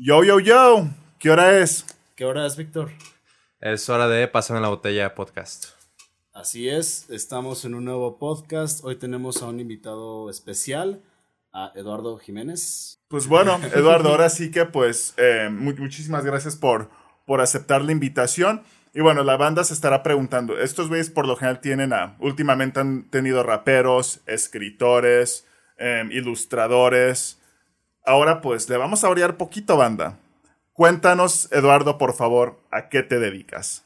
Yo, yo, yo, ¿qué hora es? ¿Qué hora es, Víctor? Es hora de Pásame la botella podcast. Así es, estamos en un nuevo podcast. Hoy tenemos a un invitado especial, a Eduardo Jiménez. Pues bueno, Eduardo, ahora sí que pues eh, muchísimas gracias por, por aceptar la invitación. Y bueno, la banda se estará preguntando, estos güeyes por lo general tienen a, últimamente han tenido raperos, escritores, em, ilustradores. Ahora pues le vamos a orear poquito, banda. Cuéntanos, Eduardo, por favor, ¿a qué te dedicas?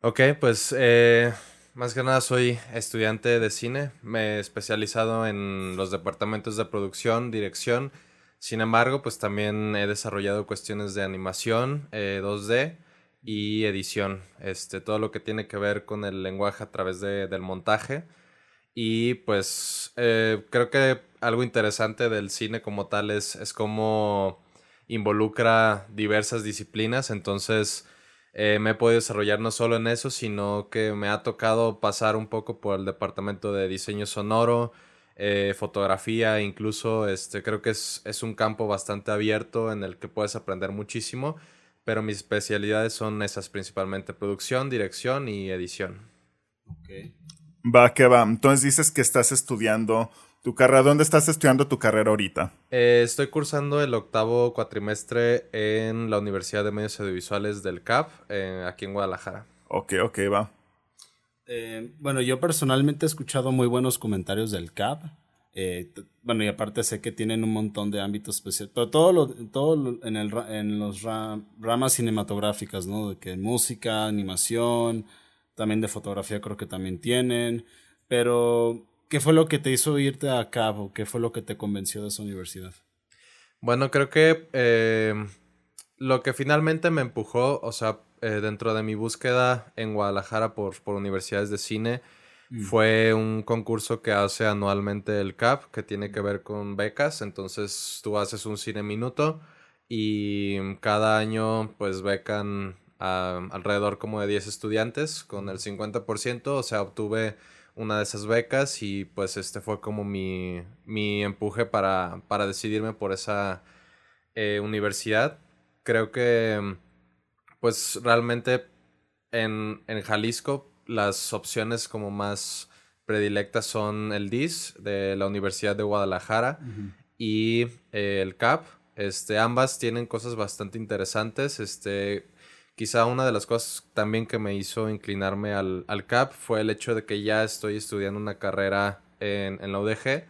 Ok, pues eh, más que nada soy estudiante de cine. Me he especializado en los departamentos de producción, dirección. Sin embargo, pues también he desarrollado cuestiones de animación, 2D eh, y edición. Este, todo lo que tiene que ver con el lenguaje a través del montaje. Y pues eh, creo que algo interesante del cine como tal es, es cómo involucra diversas disciplinas. Entonces eh, me he podido desarrollar no solo en eso, sino que me ha tocado pasar un poco por el departamento de diseño sonoro, eh, fotografía, incluso este, creo que es, es un campo bastante abierto en el que puedes aprender muchísimo pero mis especialidades son esas principalmente, producción, dirección y edición. Va, que va. Entonces dices que estás estudiando tu carrera. ¿Dónde estás estudiando tu carrera ahorita? Eh, estoy cursando el octavo cuatrimestre en la Universidad de Medios Audiovisuales del CAP, eh, aquí en Guadalajara. Ok, ok, va. Eh, bueno, yo personalmente he escuchado muy buenos comentarios del CAP. Eh, bueno, y aparte sé que tienen un montón de ámbitos especiales, pero todo lo, todo en, el, en los ramas cinematográficas, ¿no? De que música, animación, también de fotografía creo que también tienen, pero ¿qué fue lo que te hizo irte a cabo? ¿Qué fue lo que te convenció de esa universidad? Bueno, creo que eh, lo que finalmente me empujó, o sea, eh, dentro de mi búsqueda en Guadalajara por, por universidades de cine, Mm. Fue un concurso que hace anualmente el CAP, que tiene que ver con becas. Entonces tú haces un cine minuto y cada año pues becan a alrededor como de 10 estudiantes con el 50%. O sea, obtuve una de esas becas y pues este fue como mi, mi empuje para, para decidirme por esa eh, universidad. Creo que pues realmente en, en Jalisco las opciones como más predilectas son el DIS de la Universidad de Guadalajara y eh, el CAP. Este, ambas tienen cosas bastante interesantes. Este, quizá una de las cosas también que me hizo inclinarme al, al CAP fue el hecho de que ya estoy estudiando una carrera en, en la UDG,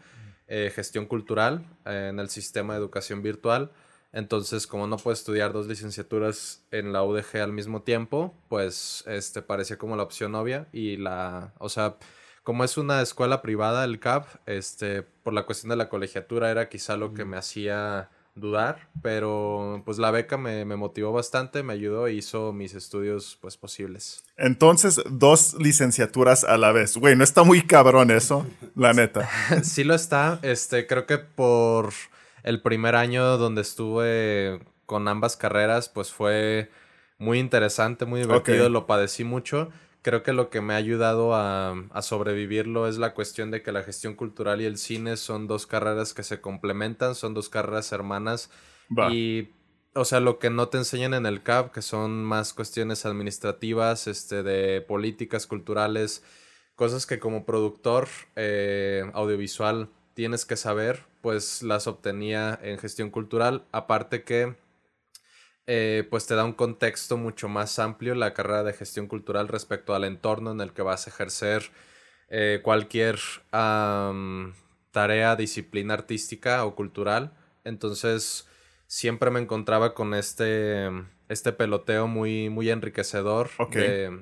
eh, gestión cultural, en el sistema de educación virtual. Entonces, como no puedo estudiar dos licenciaturas en la UDG al mismo tiempo, pues este parecía como la opción obvia y la, o sea, como es una escuela privada el CAP, este por la cuestión de la colegiatura era quizá lo que me hacía dudar, pero pues la beca me, me, motivó bastante, me ayudó e hizo mis estudios pues posibles. Entonces, dos licenciaturas a la vez. Güey, no está muy cabrón eso, la neta. sí lo está, este creo que por el primer año donde estuve con ambas carreras, pues fue muy interesante, muy divertido, lo padecí mucho. Creo que lo que me ha ayudado a, sobrevivirlo es la cuestión de que la gestión cultural y el cine son dos carreras que se complementan, son dos carreras hermanas. Y, o sea, lo que no te enseñan en el CAP, que son más cuestiones administrativas, este, de políticas culturales, cosas que como productor eh, audiovisual tienes que saber, pues las obtenía en gestión cultural. Aparte que, eh, pues te da un contexto mucho más amplio la carrera de gestión cultural respecto al entorno en el que vas a ejercer eh, cualquier tarea, disciplina artística o cultural. Entonces, siempre me encontraba con este, este peloteo muy, muy enriquecedor.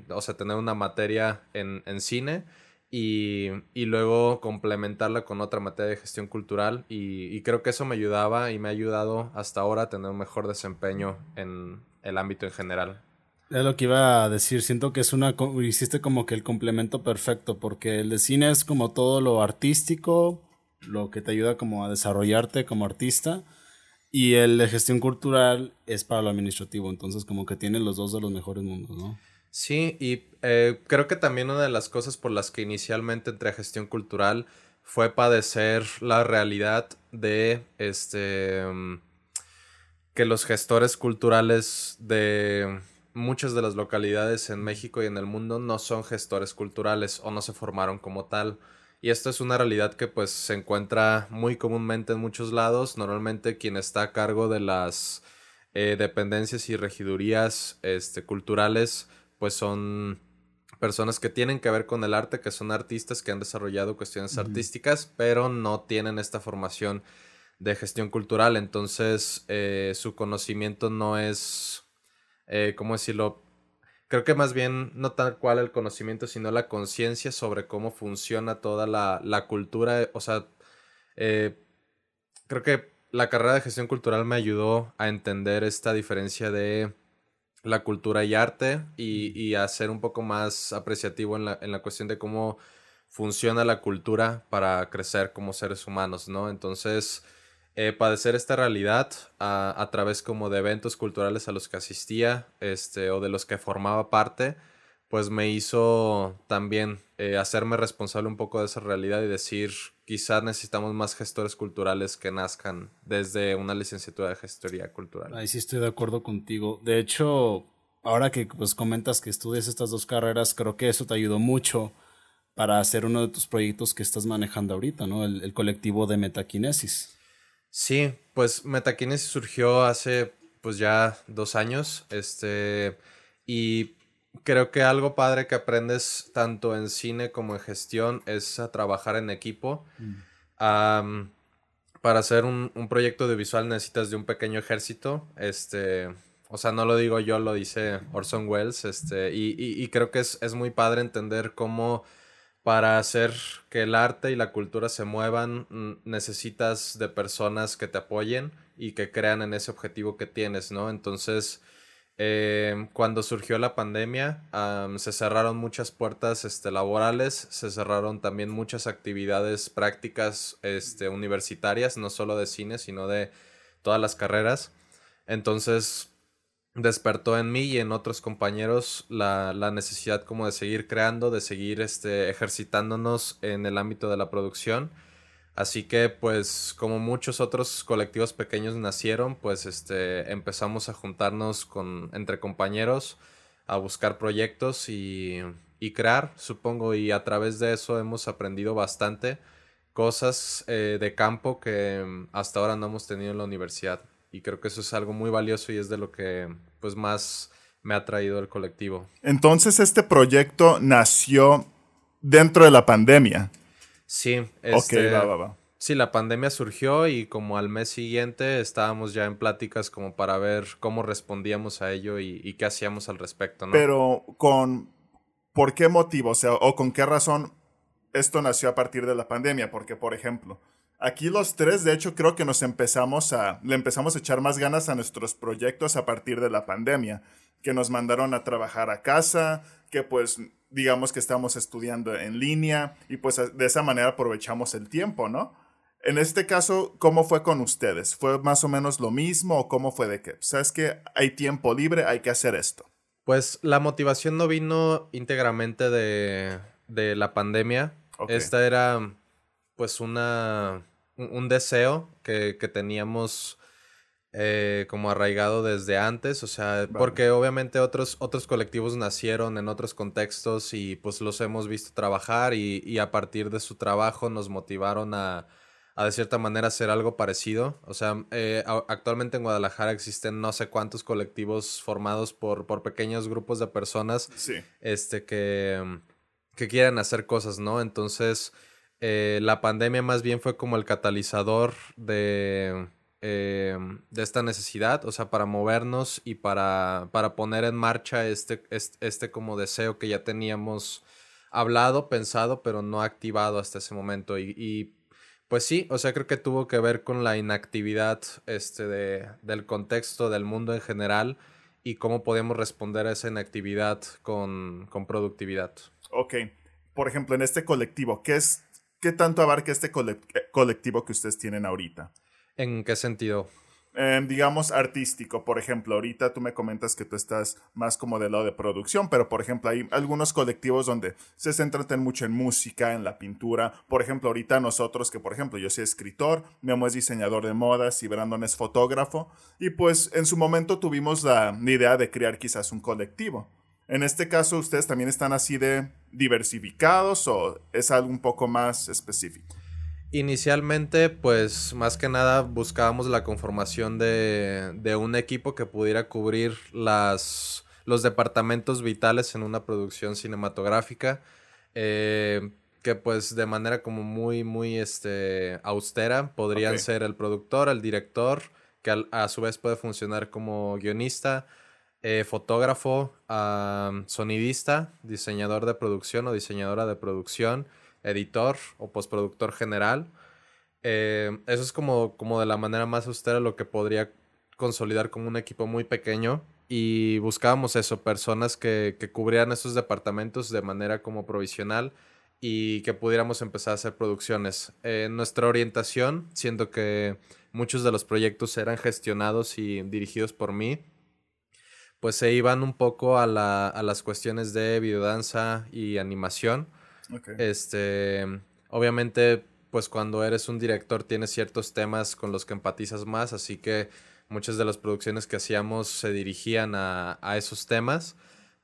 o sea, tener una materia en, en cine y, luego complementarla con otra materia de gestión cultural y, creo que eso me ayudaba y me ha ayudado hasta ahora a tener un mejor desempeño en el ámbito en general. Es lo que iba a decir, siento que es una, hiciste como que el complemento perfecto, porque el de cine es como todo lo artístico, lo que te ayuda como a desarrollarte como artista, y el de gestión cultural es para lo administrativo, entonces como que tiene los dos de los mejores mundos, ¿no? Sí, y eh, creo que también una de las cosas por las que inicialmente entré a gestión cultural fue padecer la realidad de este mm, que los gestores culturales de muchas de las localidades en México y en el mundo no son gestores culturales o no se formaron como tal. Y esto es una realidad que pues se encuentra muy comúnmente en muchos lados. Normalmente quien está a cargo de las eh, dependencias y regidurías este, culturales pues son personas que tienen que ver con el arte, que son artistas que han desarrollado cuestiones artísticas, pero no tienen esta formación de gestión cultural. Entonces eh, su conocimiento no es eh, ¿cómo decirlo? Creo que más bien no tal cual el conocimiento, sino la conciencia sobre cómo funciona toda la, la cultura. O sea, eh, creo que la carrera de gestión cultural me ayudó a entender esta diferencia de la cultura y arte y, y a ser un poco más apreciativo en la, en la cuestión de cómo funciona la cultura para crecer como seres humanos, ¿no? Entonces, eh, padecer esta realidad a, a, través como de eventos culturales a los que asistía este, o de los que formaba parte, pues me hizo también eh, hacerme responsable un poco de esa realidad y decir, quizás necesitamos más gestores culturales que nazcan desde una licenciatura de gestoría cultural. Ahí sí estoy de acuerdo contigo. De hecho, ahora que pues comentas que estudias estas dos carreras, creo que eso te ayudó mucho para hacer uno de tus proyectos que estás manejando ahorita, ¿no? El, el colectivo de metaquinesis. Sí, pues Metakinesis surgió hace pues ya dos años, este, y creo que algo padre que aprendes tanto en cine como en gestión es a trabajar en equipo. Mm. para hacer un, un, proyecto de visual necesitas de un pequeño ejército, este, o sea, no lo digo yo, lo dice Orson Welles, este, y, y, y creo que es, es muy padre entender cómo para hacer que el arte y la cultura se muevan, mm, necesitas de personas que te apoyen y que crean en ese objetivo que tienes, ¿no? Entonces, em, cuando surgió la pandemia, se cerraron muchas puertas este, laborales, se cerraron también muchas actividades prácticas este, universitarias, no solo de cine, sino de todas las carreras. Entonces, despertó en mí y en otros compañeros la, la, necesidad como de seguir creando, de seguir este, ejercitándonos en el ámbito de la producción. Así que pues como muchos otros colectivos pequeños nacieron, pues este, empezamos a juntarnos con, entre compañeros, a buscar proyectos y, y crear, supongo, y a través de eso hemos aprendido bastante cosas eh, de campo que hasta ahora no hemos tenido en la universidad y creo que eso es algo muy valioso y es de lo que pues más me ha traído el colectivo. Entonces este proyecto nació dentro de la pandemia. Sí, este, va, va, va. Sí, la pandemia surgió y como al mes siguiente estábamos ya en pláticas como para ver cómo respondíamos a ello y, y qué hacíamos al respecto, ¿no? Pero con ¿por qué motivo? O sea, o con qué razón esto nació a partir de la pandemia, porque por ejemplo, Aquí los tres, de hecho, creo que nos empezamos a, le empezamos a echar más ganas a nuestros proyectos a partir de la pandemia, que nos mandaron a trabajar a casa, que pues digamos que estamos estudiando en línea y pues de esa manera aprovechamos el tiempo, ¿no? En este caso, ¿cómo fue con ustedes? ¿Fue más o menos lo mismo o cómo fue de que, sabes que hay tiempo libre, hay que hacer esto? Pues la motivación no vino íntegramente de, de la pandemia. Esta era pues una un deseo que, que teníamos eh, como arraigado desde antes, o sea, porque obviamente otros, otros colectivos nacieron en otros contextos y pues los hemos visto trabajar y, y a partir de su trabajo nos motivaron a, a de cierta manera hacer algo parecido. O sea, eh, actualmente en Guadalajara existen no sé cuántos colectivos formados por, por pequeños grupos de personas este, que, que quieren hacer cosas, ¿no? Entonces eh, la pandemia más bien fue como el catalizador de, eh, de esta necesidad, o sea, para movernos y para, para poner en marcha este, este, como deseo que ya teníamos hablado, pensado, pero no activado hasta ese momento. Y, pues sí, o sea, creo que tuvo que ver con la inactividad este, de, del contexto del mundo en general y cómo podemos responder a esa inactividad con, con productividad. Ok. Por ejemplo, en este colectivo, ¿qué es ¿Qué tanto abarca este colectivo que ustedes tienen ahorita? ¿En qué sentido? Em, digamos, artístico. Por ejemplo, ahorita tú me comentas que tú estás más como del lado de producción, pero por ejemplo, hay algunos colectivos donde se centran mucho en música, en la pintura. Por ejemplo, ahorita nosotros, que por ejemplo, yo soy escritor, Memo es diseñador de modas y Brandon es fotógrafo, y pues en su momento tuvimos la idea de crear quizás un colectivo. En este caso, ¿ustedes también están así de diversificados o es algo un poco más específico? Inicialmente, pues más que nada buscábamos la conformación de, un equipo que pudiera cubrir las, los departamentos vitales en una producción cinematográfica. Eh, que pues de manera como muy, muy este, austera podrían ser el productor, el director, que a, su vez puede funcionar como guionista, eh, fotógrafo, sonidista, diseñador de producción o diseñadora de producción editor o postproductor general. Eh, eso es como, como de la manera más austera lo que podría consolidar como un equipo muy pequeño y buscábamos eso, personas que, que cubrieran esos departamentos de manera como provisional y que pudiéramos empezar a hacer producciones. Eh, nuestra orientación, siendo que muchos de los proyectos eran gestionados y dirigidos por mí, pues se iban un poco a, la, a las cuestiones de videodanza y animación. Este, obviamente, pues cuando eres un director tienes ciertos temas con los que empatizas más, así que muchas de las producciones que hacíamos se dirigían a, esos temas,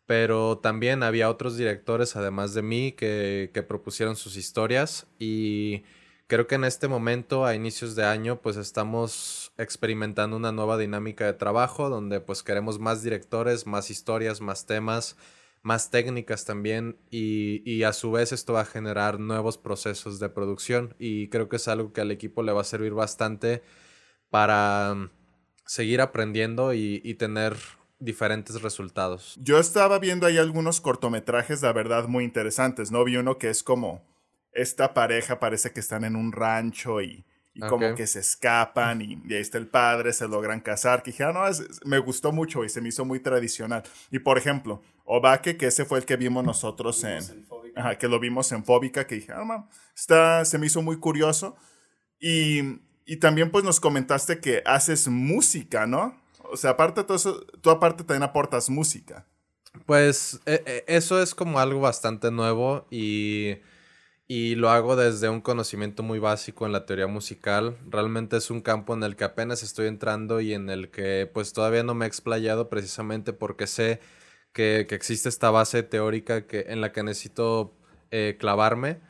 pero también había otros directores, además de mí, que, que propusieron sus historias y creo que en este momento, a inicios de año, pues estamos experimentando una nueva dinámica de trabajo donde pues queremos más directores, más historias, más temas más técnicas también y, a su vez esto va a generar nuevos procesos de producción y creo que es algo que al equipo le va a servir bastante para mm, seguir aprendiendo y, y tener diferentes resultados. Yo estaba viendo ahí algunos cortometrajes, la verdad, muy interesantes, ¿no? Vi uno que es como esta pareja parece que están en un rancho y y como que se escapan y, ahí está el padre, se logran casar, que dije, ah, no, me gustó mucho y se me hizo muy tradicional. Y por ejemplo, Obake, que ese fue el que vimos nosotros en, ajá, que lo vimos en Fóbica, que dije, ah, está, se me hizo muy curioso. Y, y también pues nos comentaste que haces música, ¿no? O sea, aparte de todo eso, tú aparte también aportas música. Pues e, e, eso es como algo bastante nuevo y y lo hago desde un conocimiento muy básico en la teoría musical. Realmente es un campo en el que apenas estoy entrando y en el que pues todavía no me he explayado precisamente porque sé que, existe esta base teórica que, en la que necesito eh, clavarme.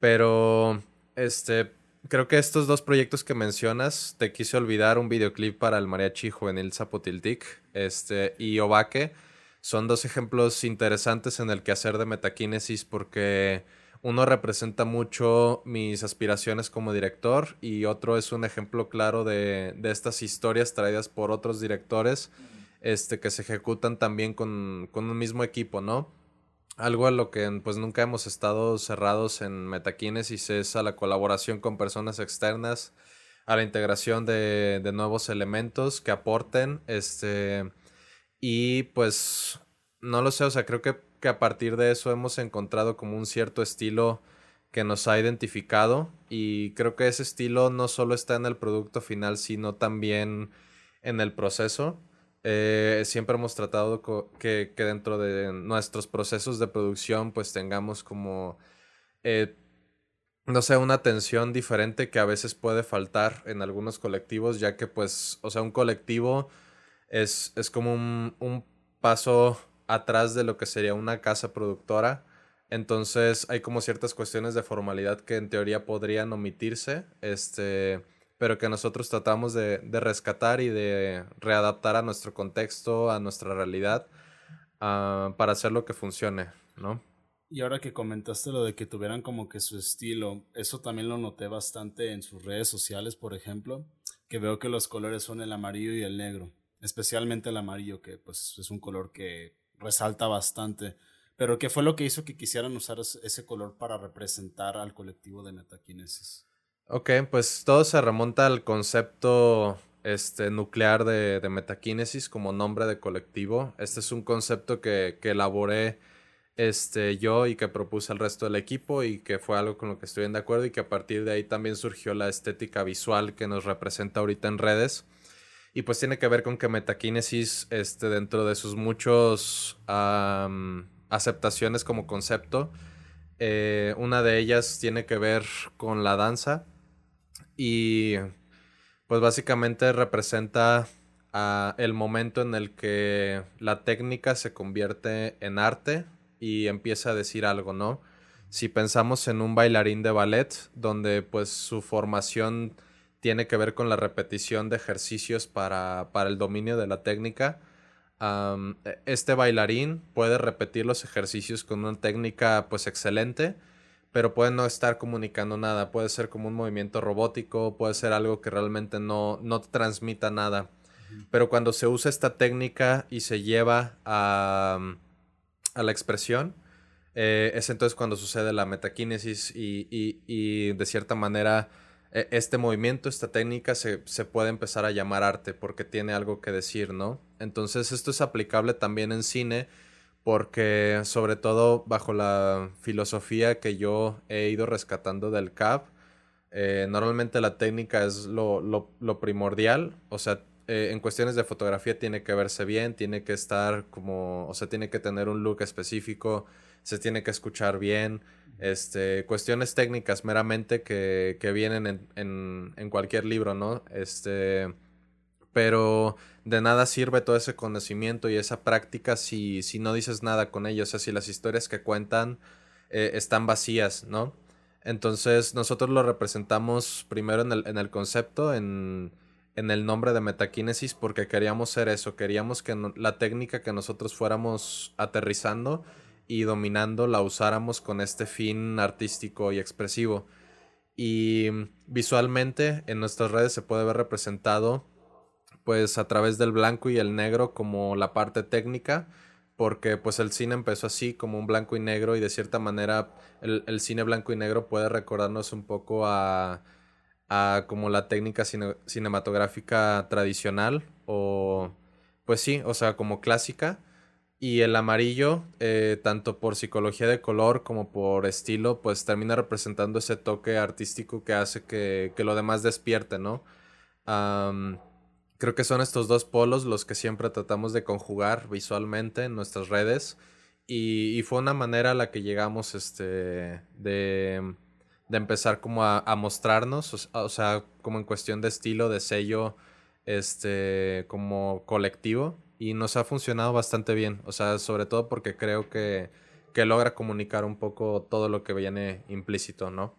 Pero este creo que estos dos proyectos que mencionas, te quise olvidar un videoclip para el mariachi juvenil Zapotiltic este, y Obaque, son dos ejemplos interesantes en el quehacer de metaquinesis porque uno representa mucho mis aspiraciones como director y otro es un ejemplo claro de, estas historias traídas por otros directores este, que se ejecutan también con, un mismo equipo, ¿no? Algo a lo que pues nunca hemos estado cerrados en Metakinesis es a la colaboración con personas externas, a la integración de, de nuevos elementos que aporten, este, y pues no lo sé, o sea, creo que que a partir de eso hemos encontrado como un cierto estilo que nos ha identificado y creo que ese estilo no solo está en el producto final, sino también en el proceso. Eh, siempre hemos tratado que, dentro de nuestros procesos de producción pues tengamos como, eh, no sé, una atención diferente que a veces puede faltar en algunos colectivos, ya que pues, o sea, un colectivo es, es como un, un paso atrás de lo que sería una casa productora. Entonces hay como ciertas cuestiones de formalidad que en teoría podrían omitirse, este, pero que nosotros tratamos de, rescatar y de readaptar a nuestro contexto, a nuestra realidad, ah, para hacer lo que funcione, ¿no? Y ahora que comentaste lo de que tuvieran como que su estilo, eso también lo noté bastante en sus redes sociales, por ejemplo, que veo que los colores son el amarillo y el negro, especialmente el amarillo, que pues es un color que resalta bastante. Pero ¿qué fue lo que hizo que quisieran usar ese color para representar al colectivo de metaquinesis? Ok, pues todo se remonta al concepto este, nuclear de, de metaquinesis como nombre de colectivo. Este es un concepto que, que elaboré este, yo y que propuse al resto del equipo y que fue algo con lo que estoy de acuerdo y que a partir de ahí también surgió la estética visual que nos representa ahorita en redes. Y pues tiene que ver con que metaquinesis, este, dentro de sus muchos aceptaciones como concepto, eh, una de ellas tiene que ver con la danza y pues básicamente representa el momento en el que la técnica se convierte en arte y empieza a decir algo, ¿no? Si pensamos en un bailarín de ballet, donde pues su formación tiene que ver con la repetición de ejercicios para, el dominio de la técnica, e, este bailarín puede repetir los ejercicios con una técnica pues excelente, pero puede no estar comunicando nada, puede ser como un movimiento robótico, puede ser algo que realmente no, no transmita nada. Pero cuando se usa esta técnica y se lleva a, a la expresión, eh, es entonces cuando sucede la metaquinesis y, y, de cierta manera este movimiento, esta técnica se, puede empezar a llamar arte porque tiene algo que decir, ¿no? Entonces esto es aplicable también en cine porque sobre todo bajo la filosofía que yo he ido rescatando del CAP, eh, normalmente la técnica es lo, lo primordial, o sea, eh, en cuestiones de fotografía tiene que verse bien, tiene que estar como, o sea, tiene que tener un look específico, se tiene que escuchar bien, este, cuestiones técnicas meramente que, que vienen en, en, en, cualquier libro, ¿no? Este, pero de nada sirve todo ese conocimiento y esa práctica si, si no dices nada con ellos, o sea, si las historias que cuentan eh, están vacías, ¿no? Entonces nosotros lo representamos primero en el, en el concepto, en en el nombre de metaquinesis porque queríamos ser eso, queríamos que la técnica que nosotros fuéramos aterrizando y dominando la usáramos con este fin artístico y expresivo. Y visualmente en nuestras redes se puede ver representado pues a través del blanco y el negro como la parte técnica, porque pues el cine empezó así como un blanco y negro y de cierta manera el, el cine blanco y negro puede recordarnos un poco a a como la técnica cinematográfica tradicional o pues sí, o sea, como clásica. Y el amarillo, eh, tanto por psicología de color como por estilo, pues termina representando ese toque artístico que hace que, que lo demás despierte, ¿no? creo que son estos dos polos los que siempre tratamos de conjugar visualmente en nuestras redes. Y, y fue una manera a la que llegamos este, de de empezar como a, mostrarnos, o, sea, como en cuestión de estilo, de sello, este, como colectivo. Y nos ha funcionado bastante bien, o sea, sobre todo porque creo que, que logra comunicar un poco todo lo que viene implícito, ¿no?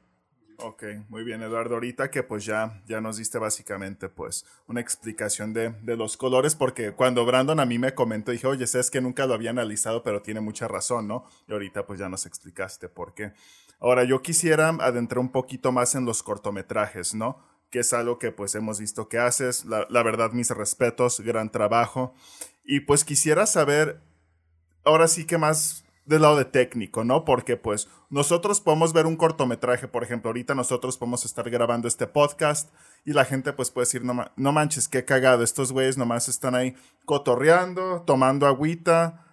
Ok, muy bien, Eduardo. Ahorita que pues ya, ya nos diste básicamente pues una explicación de, de, los colores, porque cuando Brandon a mí me comentó, dije, oye, sabes que nunca lo había analizado, pero tiene mucha razón, ¿no? Y ahorita pues ya nos explicaste por qué. Ahora, yo quisiera adentrar un poquito más en los cortometrajes, ¿no? Que es algo que pues hemos visto que haces. La, verdad, mis respetos, gran trabajo. Y pues quisiera saber, ahora sí que más del lado de técnico, ¿no? Porque pues nosotros podemos ver un cortometraje, por ejemplo, ahorita nosotros podemos estar grabando este podcast y la gente pues puede decir, no, no manches, qué cagado, estos güeyes nomás están ahí cotorreando, tomando agüita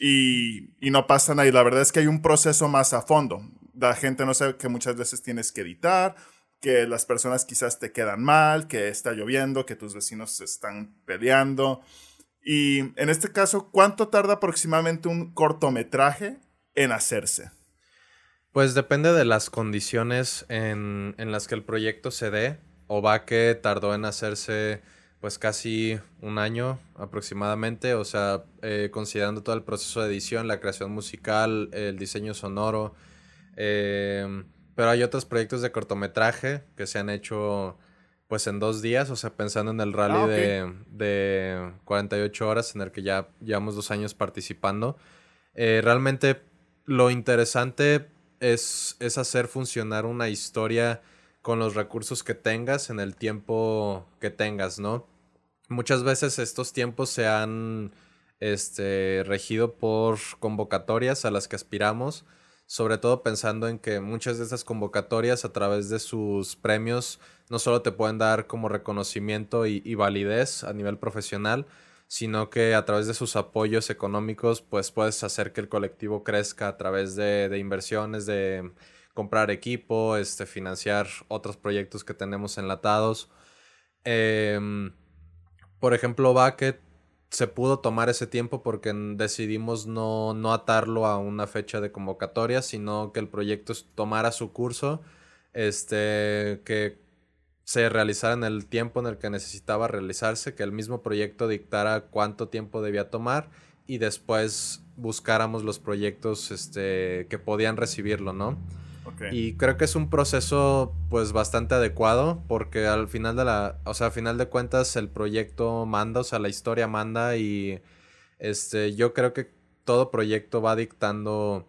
y, y no pasa nada. Y la verdad es que hay un proceso más a fondo. La gente no sabe que muchas veces tienes que editar, que las personas quizás te quedan mal, que está lloviendo, que tus vecinos se están peleando y en este caso, ¿cuánto tarda aproximadamente un cortometraje en hacerse? Pues depende de las condiciones en, las que el proyecto se dé. O va que tardó en hacerse pues casi un año aproximadamente, o sea, eh, considerando todo el proceso de edición, la creación musical, el diseño sonoro. Eh, pero hay otros proyectos de cortometraje que se han hecho pues en dos días, o sea, pensando en el rally ah, de, de, 48 horas en el que ya llevamos dos años participando. Eh, realmente lo interesante es, es hacer funcionar una historia con los recursos que tengas en el tiempo que tengas, ¿no? Muchas veces estos tiempos se han este, regido por convocatorias a las que aspiramos, sobre todo pensando en que muchas de esas convocatorias a través de sus premios no solo te pueden dar como reconocimiento y, validez a nivel profesional, sino que a través de sus apoyos económicos, pues puedes hacer que el colectivo crezca a través de, inversiones, de comprar equipo, este, financiar otros proyectos que tenemos enlatados. Em, por ejemplo, que se pudo tomar ese tiempo porque decidimos no, no atarlo a una fecha de convocatoria, sino que el proyecto tomara su curso, este, que se realizara en el tiempo en el que necesitaba realizarse, que el mismo proyecto dictara cuánto tiempo debía tomar y después buscáramos los proyectos este, que podían recibirlo, ¿no? Y creo que es un proceso pues bastante adecuado porque al final de la, o sea, al final de cuentas el proyecto manda, o sea, la historia manda y este, yo creo que todo proyecto va dictando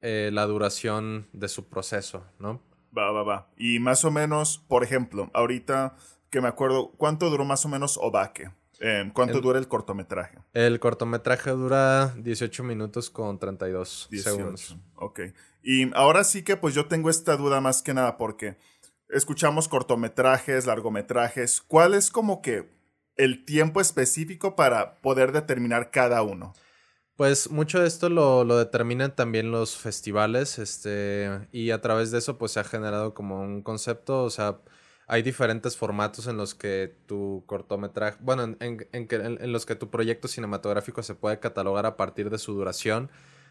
eh, la duración de su proceso, ¿no? Va, va, va. Y más o menos, por ejemplo, ahorita que me acuerdo, ¿cuánto duró más o menos Obake? Eh, ¿Cuánto dura el cortometraje? El cortometraje dura 18 minutos con 32 segundos. Ok. Y ahora sí que pues yo tengo esta duda más que nada porque escuchamos cortometrajes, largometrajes. ¿Cuál es como que el tiempo específico para poder determinar cada uno? Pues mucho de esto lo, lo, determinan también los festivales, este, y a través de eso pues se ha generado como un concepto, o sea, hay diferentes formatos en los que tu cortometraje, bueno, en, en, en, los que tu proyecto cinematográfico se puede catalogar a partir de su duración.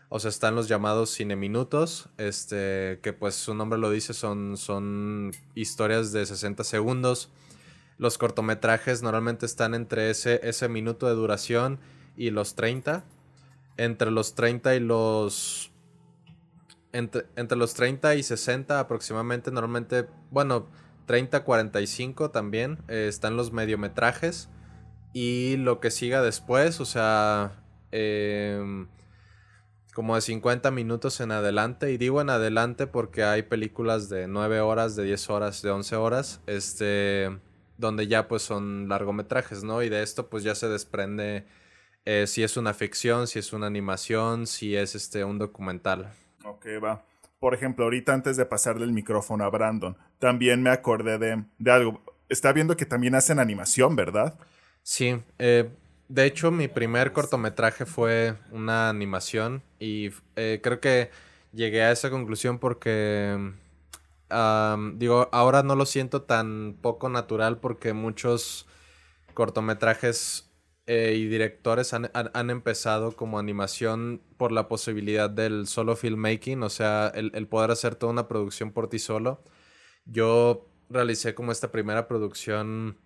O sea, están los llamados cineminutos, este, que pues su nombre lo dice, son, son historias de 60 segundos. Los cortometrajes normalmente están entre ese, ese minuto de duración y los 30. Entre los 30 y los... Entre, entre los 30 y 60 aproximadamente, normalmente, bueno, 30-45 también eh, están los mediometrajes. Y lo que siga después, o sea... Eh, como de 50 minutos en adelante. Y digo en adelante porque hay películas de 9 horas, de 10 horas, de 11 horas, este, donde ya pues son largometrajes, ¿no? Y de esto pues ya se desprende eh, si es una ficción, si es una animación, si es este, un documental. Ok, va. Por ejemplo, ahorita antes de pasarle el micrófono a Brandon, también me acordé de, algo. Está viendo que también hacen animación, ¿verdad? Sí, eh, de hecho, mi primer cortometraje fue una animación y eh, creo que llegué a esa conclusión porque, digo, ahora no lo siento tan poco natural porque muchos cortometrajes eh, y directores han, empezado como animación por la posibilidad del solo filmmaking, o sea, el, el poder hacer toda una producción por ti solo. Yo realicé como esta primera producción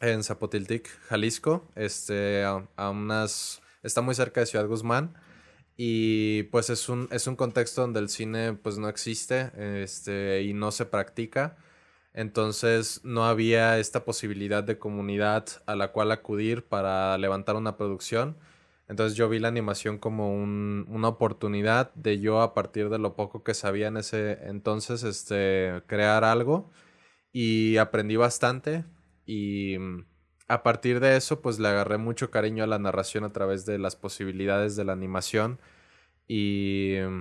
en Zapotiltic, Jalisco, este, a, unas, está muy cerca de Ciudad Guzmán y pues es un, es un contexto donde el cine pues no existe este, y no se practica. Entonces no había esta posibilidad de comunidad a la cual acudir para levantar una producción. Entonces yo vi la animación como un, una oportunidad de yo a partir de lo poco que sabía en ese entonces este, crear algo y aprendí bastante y mm, a partir de eso, pues le agarré mucho cariño a la narración a través de las posibilidades de la animación. Y mm,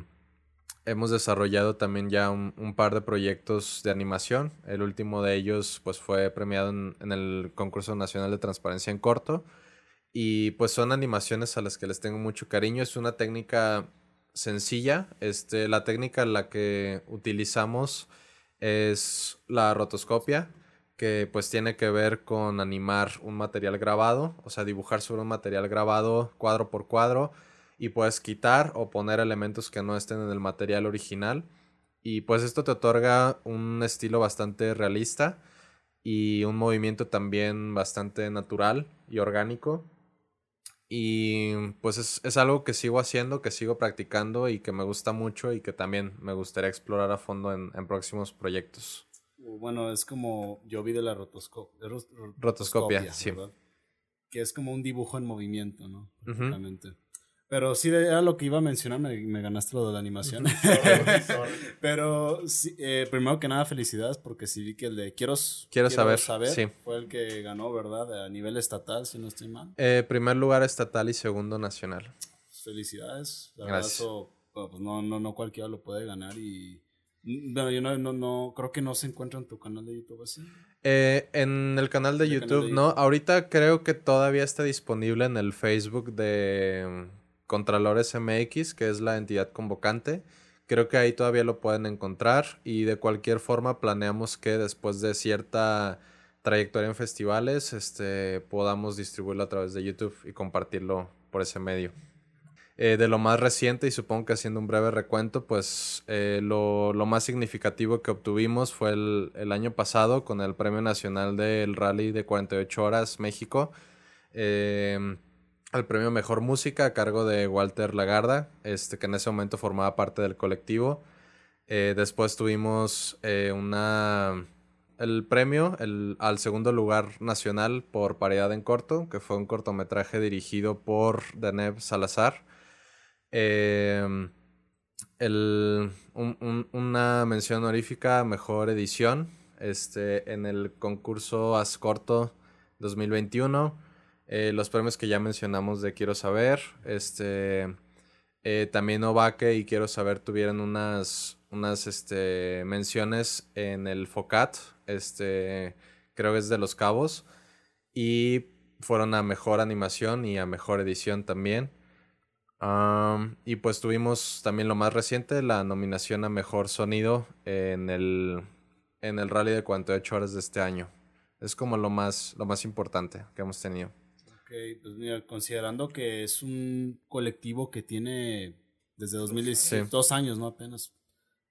hemos desarrollado también ya un, par de proyectos de animación. El último de ellos, pues fue premiado en, el concurso nacional de transparencia en corto. Y pues son animaciones a las que les tengo mucho cariño. Es una técnica sencilla. Este, la técnica en la que utilizamos es la rotoscopia que pues tiene que ver con animar un material grabado, o sea, dibujar sobre un material grabado cuadro por cuadro y puedes quitar o poner elementos que no estén en el material original y pues esto te otorga un estilo bastante realista y un movimiento también bastante natural y orgánico y pues es, algo que sigo haciendo, que sigo practicando y que me gusta mucho y que también me gustaría explorar a fondo en próximos proyectos. Bueno, es como yo vi de la rotoscopia. Rotoscopia, sí. Que es como un dibujo en movimiento, ¿no? Pero sí, era lo que iba a mencionar, me, ganaste lo de la animación. Pero sí, eh, primero que nada, felicidades, porque sí vi que el de Quiero, quiero, saber, fue el que ganó, ¿verdad? A nivel estatal, si no estoy mal. Eh, primer lugar estatal y segundo nacional. Felicidades. La Gracias. pues no, no, no cualquiera lo puede ganar y bueno, yo no, no, no, creo que no se encuentra en tu canal de YouTube así. Eh, en el canal de, YouTube, no. Ahorita creo que todavía está disponible en el Facebook de mm, Contralores MX, que es la entidad convocante. Creo que ahí todavía lo pueden encontrar y de cualquier forma planeamos que después de cierta trayectoria en festivales, este, podamos distribuirlo a través de YouTube y compartirlo por ese medio. Eh, de lo más reciente, y supongo que haciendo un breve recuento, pues eh, lo, más significativo que obtuvimos fue el, año pasado con el Premio Nacional del Rally de 48 Horas México. Em, el premio Mejor Música a cargo de Walter Lagarda, este, que en ese momento formaba parte del colectivo. Eh, después tuvimos una el premio al segundo lugar nacional por paridad en corto, que fue un cortometraje dirigido por Deneb Salazar. Em, una mención honorífica mejor edición este, en el concurso Ascorto 2021. Eh, los premios que ya mencionamos de Quiero Saber. Este, eh, también Ovaque y Quiero Saber tuvieron unas, unas este, menciones en el FOCAT. Este, creo que es de Los Cabos. Y fueron a mejor animación y a mejor edición también y pues tuvimos también lo más reciente, la nominación a Mejor Sonido en el, en el Rally de 48 horas de este año. Es como lo más, lo más importante que hemos tenido. Ok, pues mira, considerando que es un colectivo que tiene desde 2017, dos años, ¿no? Apenas.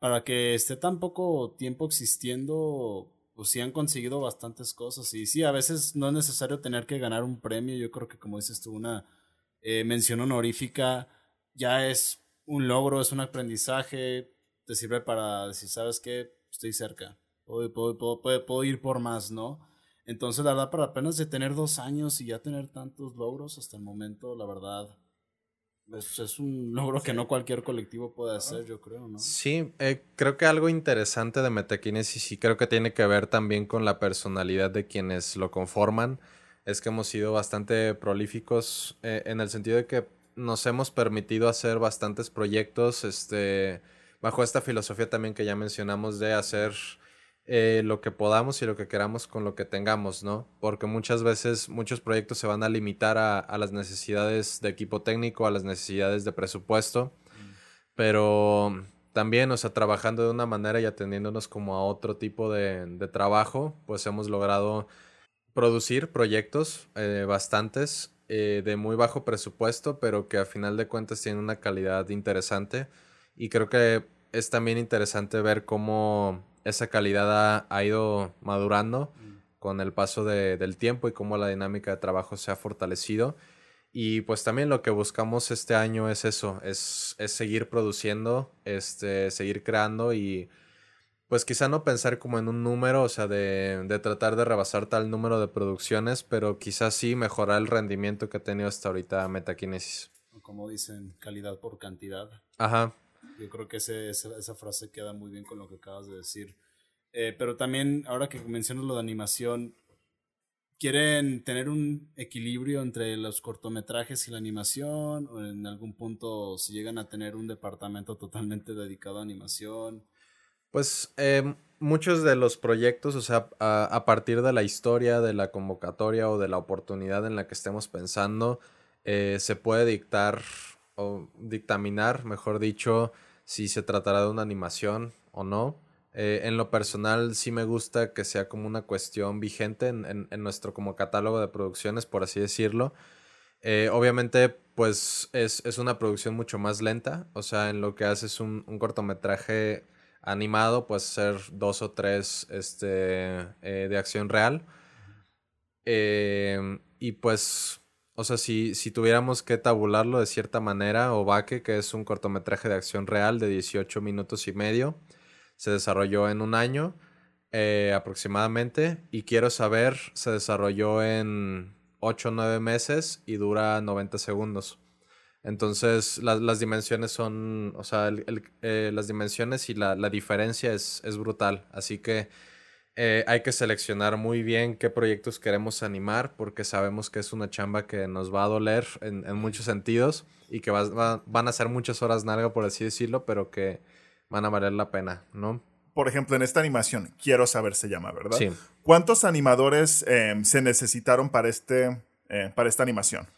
Para que esté tan poco tiempo existiendo, pues sí han conseguido bastantes cosas. Y sí, a veces no es necesario tener que ganar un premio. Yo creo que, como dices tú, una eh, mención honorífica ya es un logro, es un aprendizaje, te sirve para decir, ¿sabes qué? Estoy cerca, puedo, puedo, puedo, ir por más, ¿no? Entonces, la verdad, para apenas de tener dos años y ya tener tantos logros hasta el momento, la verdad, es, un logro que no cualquier colectivo puede hacer, yo creo, ¿no? Sí, eh, creo que algo interesante de Metakinesis sí creo que tiene que ver también con la personalidad de quienes lo conforman es que hemos sido bastante prolíficos eh, en el sentido de que nos hemos permitido hacer bastantes proyectos, este, bajo esta filosofía también que ya mencionamos de hacer eh, lo que podamos y lo que queramos con lo que tengamos, ¿no? Porque muchas veces muchos proyectos se van a limitar a, las necesidades de equipo técnico, a las necesidades de presupuesto, pero también, o sea, trabajando de una manera y atendiéndonos como a otro tipo de, de trabajo, pues hemos logrado producir proyectos, eh, bastantes, eh, de muy bajo presupuesto, pero que a final de cuentas tienen una calidad interesante. Y creo que es también interesante ver cómo esa calidad ha, ido madurando mm. con el paso del tiempo y cómo la dinámica de trabajo se ha fortalecido. Y pues también lo que buscamos este año es eso, es, es seguir produciendo, este, seguir creando y pues quizá no pensar como en un número, o sea, de, de, tratar de rebasar tal número de producciones, pero quizás sí mejorar el rendimiento que ha tenido hasta ahorita Metakinesis. Como dicen, calidad por cantidad. Ajá. Yo creo que ese, esa, frase queda muy bien con lo que acabas de decir. Eh, pero también, ahora que mencionas lo de animación, ¿quieren tener un equilibrio entre los cortometrajes y la animación? ¿O en algún punto si llegan a tener un departamento totalmente dedicado a animación? Pues em, muchos de los proyectos, o sea, a, partir de la historia, de la convocatoria o de la oportunidad en la que estemos pensando, eh, se puede dictar o dictaminar, mejor dicho, si se tratará de una animación o no. Eh, en lo personal sí me gusta que sea como una cuestión vigente en, nuestro como catálogo de producciones, por así decirlo. Eh, obviamente, pues es, una producción mucho más lenta, o sea, en lo que haces un, un cortometraje animado, pues ser dos o tres este, eh, de acción real. Y pues, o sea, si, si, tuviéramos que tabularlo de cierta manera, Obaque, que es un cortometraje de acción real de 18 minutos y medio, se desarrolló en un año eh, aproximadamente. Y quiero saber, se desarrolló en 8 o 9 meses y dura 90 segundos. Entonces, las dimensiones son, o sea, eh, las dimensiones y la, diferencia es, brutal. Así que eh, hay que seleccionar muy bien qué proyectos queremos animar porque sabemos que es una chamba que nos va a doler en, muchos sentidos y que van a ser muchas horas nalga, por así decirlo, pero que van a valer la pena, ¿no? Por ejemplo, en esta animación, quiero saber se llama, ¿verdad? Sí. ¿Cuántos animadores em, se necesitaron para, este, eh, para esta animación?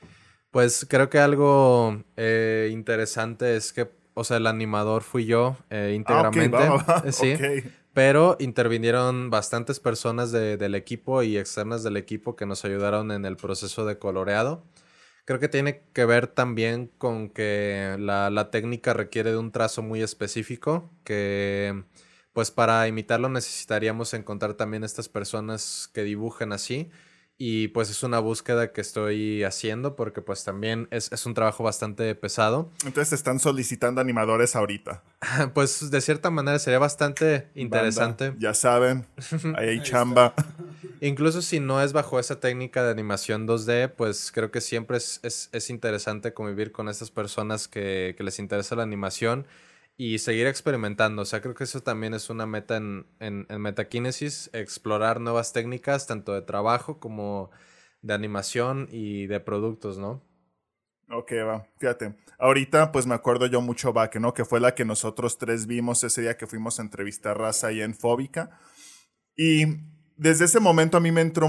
Pues creo que algo eh, interesante es que, o sea, el animador fui yo eh, íntegramente. Ah, sí. Pero intervinieron bastantes personas del equipo y externas del equipo que nos ayudaron en el proceso de coloreado. Creo que tiene que ver también con que la, la técnica requiere de un trazo muy específico, que pues para imitarlo necesitaríamos encontrar también estas personas que dibujen así y pues es una búsqueda que estoy haciendo porque pues también es, un trabajo bastante pesado. Entonces están solicitando animadores ahorita. pues de cierta manera sería bastante interesante. ya saben, ahí hay chamba. Incluso si no es bajo esa técnica de animación 2D, pues creo que siempre es, es, interesante convivir con estas personas que, que les interesa la animación y seguir experimentando. O sea, creo que eso también es una meta en, en, Metakinesis, explorar nuevas técnicas, tanto de trabajo como de animación y de productos, ¿no? Ok, va, fíjate. Ahorita, pues me acuerdo yo mucho que ¿no? Que fue la que nosotros tres vimos ese día que fuimos a entrevistar raza ahí en Fóbica. Y desde ese momento a mí me entró,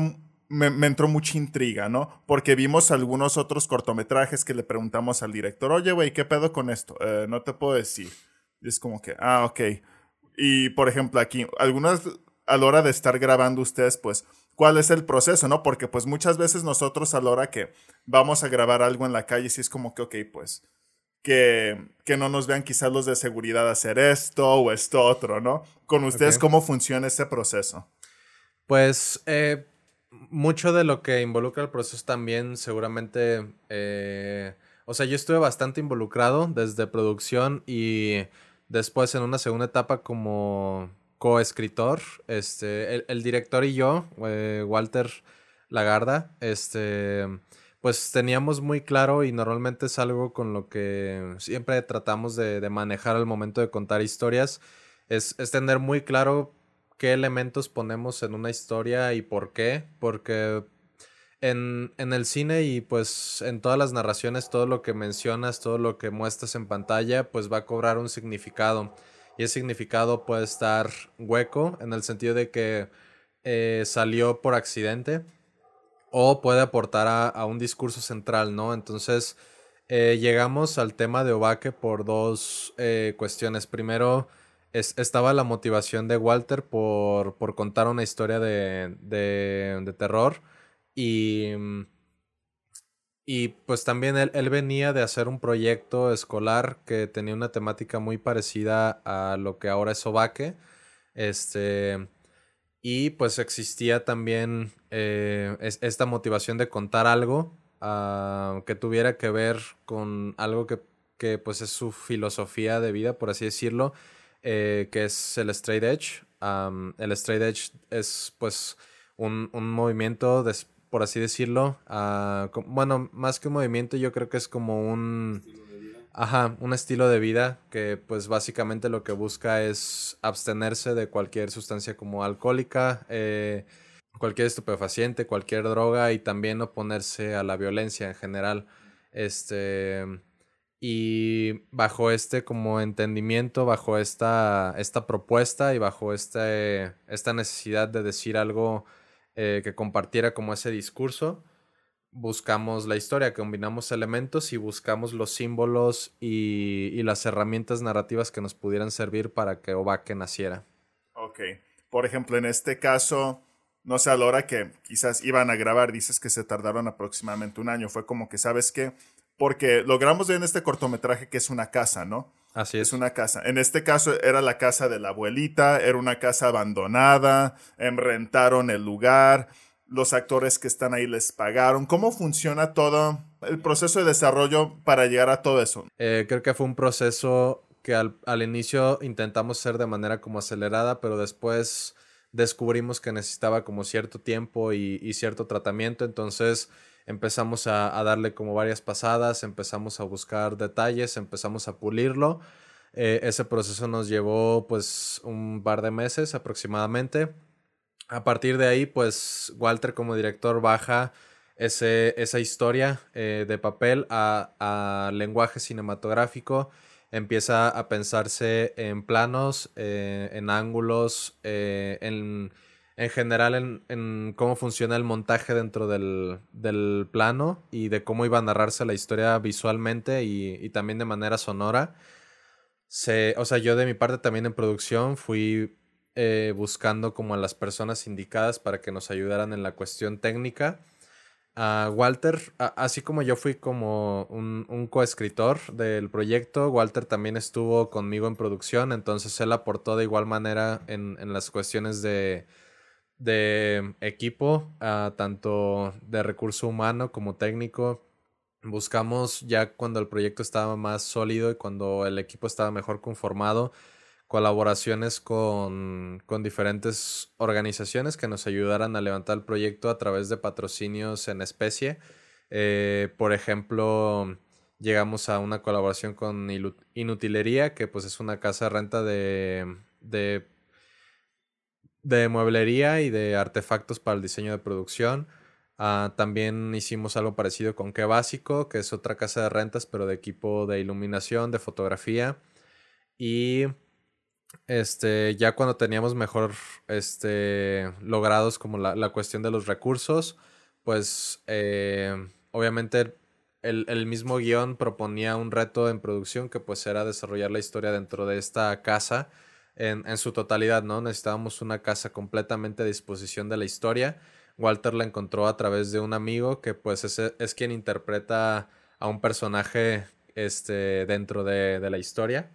me, entró mucha intriga, ¿no? Porque vimos algunos otros cortometrajes que le preguntamos al director, oye, güey, ¿qué pedo con esto? Eh, no te puedo decir. Y es como que, ah, ok. Y por ejemplo, aquí, algunas a la hora de estar grabando ustedes, pues, ¿cuál es el proceso, no? Porque pues muchas veces nosotros a la hora que vamos a grabar algo en la calle, sí es como que, ok, pues, que, que no nos vean quizás los de seguridad hacer esto o esto otro, ¿no? Con ustedes, ¿cómo funciona ese proceso? Pues, eh, mucho de lo que involucra el proceso también seguramente... Eh, o sea, yo estuve bastante involucrado desde producción y Después, en una segunda etapa, como coescritor, este, el, director y yo, eh, Walter Lagarda, este, pues teníamos muy claro y normalmente es algo con lo que siempre tratamos de, manejar al momento de contar historias, es, es, tener muy claro qué elementos ponemos en una historia y por qué, porque en, en, el cine y pues en todas las narraciones, todo lo que mencionas, todo lo que muestras en pantalla, pues va a cobrar un significado. Y ese significado puede estar hueco en el sentido de que eh, salió por accidente o puede aportar a, un discurso central, ¿no? Entonces eh, llegamos al tema de Obaque por dos eh, cuestiones. Primero, estaba la motivación de Walter por, por contar una historia de, de terror y, mm, y pues también él, venía de hacer un proyecto escolar que tenía una temática muy parecida a lo que ahora es Sobaque. Este, y pues existía también eh, esta motivación de contar algo ah, que tuviera que ver con algo que, que, pues es su filosofía de vida, por así decirlo, eh, que es el straight edge. el straight edge es pues un, un movimiento de, por así decirlo. Ah, bueno, más que un movimiento, yo creo que es como un... Ajá, un estilo de vida que pues básicamente lo que busca es abstenerse de cualquier sustancia como alcohólica, eh, cualquier estupefaciente, cualquier droga y también oponerse a la violencia en general. Este, y bajo este como entendimiento, bajo esta, esta propuesta y bajo este, esta necesidad de decir algo eh, que compartiera como ese discurso. Buscamos la historia, combinamos elementos y buscamos los símbolos y, las herramientas narrativas que nos pudieran servir para que Obake naciera. Ok. Por ejemplo, en este caso, no sé, a la hora que quizás iban a grabar, dices que se tardaron aproximadamente un año. Fue como que, ¿sabes qué? Porque logramos ver en este cortometraje que es una casa, ¿no? Así es. Es una casa. En este caso era la casa de la abuelita, era una casa abandonada, em, rentaron el lugar, los actores que están ahí les pagaron. ¿Cómo funciona todo el proceso de desarrollo para llegar a todo eso? Eh, creo que fue un proceso que al, inicio intentamos hacer de manera como acelerada, pero después descubrimos que necesitaba como cierto tiempo y, y cierto tratamiento. Entonces empezamos a, darle como varias pasadas, empezamos a buscar detalles, empezamos a pulirlo. Eh, ese proceso nos llevó pues un par de meses aproximadamente. A partir de ahí pues Walter como director baja ese, esa historia eh, de papel a, lenguaje cinematográfico empieza a pensarse en planos, eh, en ángulos, en en general en, cómo funciona el montaje dentro del, plano y de cómo iba a narrarse la historia visualmente y, también de manera sonora. Se, o sea, yo de mi parte también en producción fui eh, buscando como a las personas indicadas para que nos ayudaran en la cuestión técnica. A Walter, así como yo fui como un, coescritor del proyecto, Walter también estuvo conmigo en producción, entonces él aportó de igual manera en las cuestiones de, de equipo, tanto de recurso humano como técnico. Buscamos ya cuando el proyecto estaba más sólido y cuando el equipo estaba mejor conformado, colaboraciones con, con, diferentes organizaciones que nos ayudaran a levantar el proyecto a través de patrocinios en especie. Eh, por ejemplo, llegamos a una colaboración con Inutilería, que pues es una casa de renta de, de, de mueblería y de artefactos para el diseño de producción. Ah, también hicimos algo parecido con Qué Básico, que es otra casa de rentas, pero de equipo de iluminación, de fotografía. Y este, ya cuando teníamos mejor este, logrados como la, cuestión de los recursos, pues eh, obviamente el, mismo guion proponía un reto en producción que pues era desarrollar la historia dentro de esta casa en, en su totalidad, ¿no? Necesitábamos una casa completamente a disposición de la historia. Walter la encontró a través de un amigo que pues es, es quien interpreta a un personaje este, dentro de, de la historia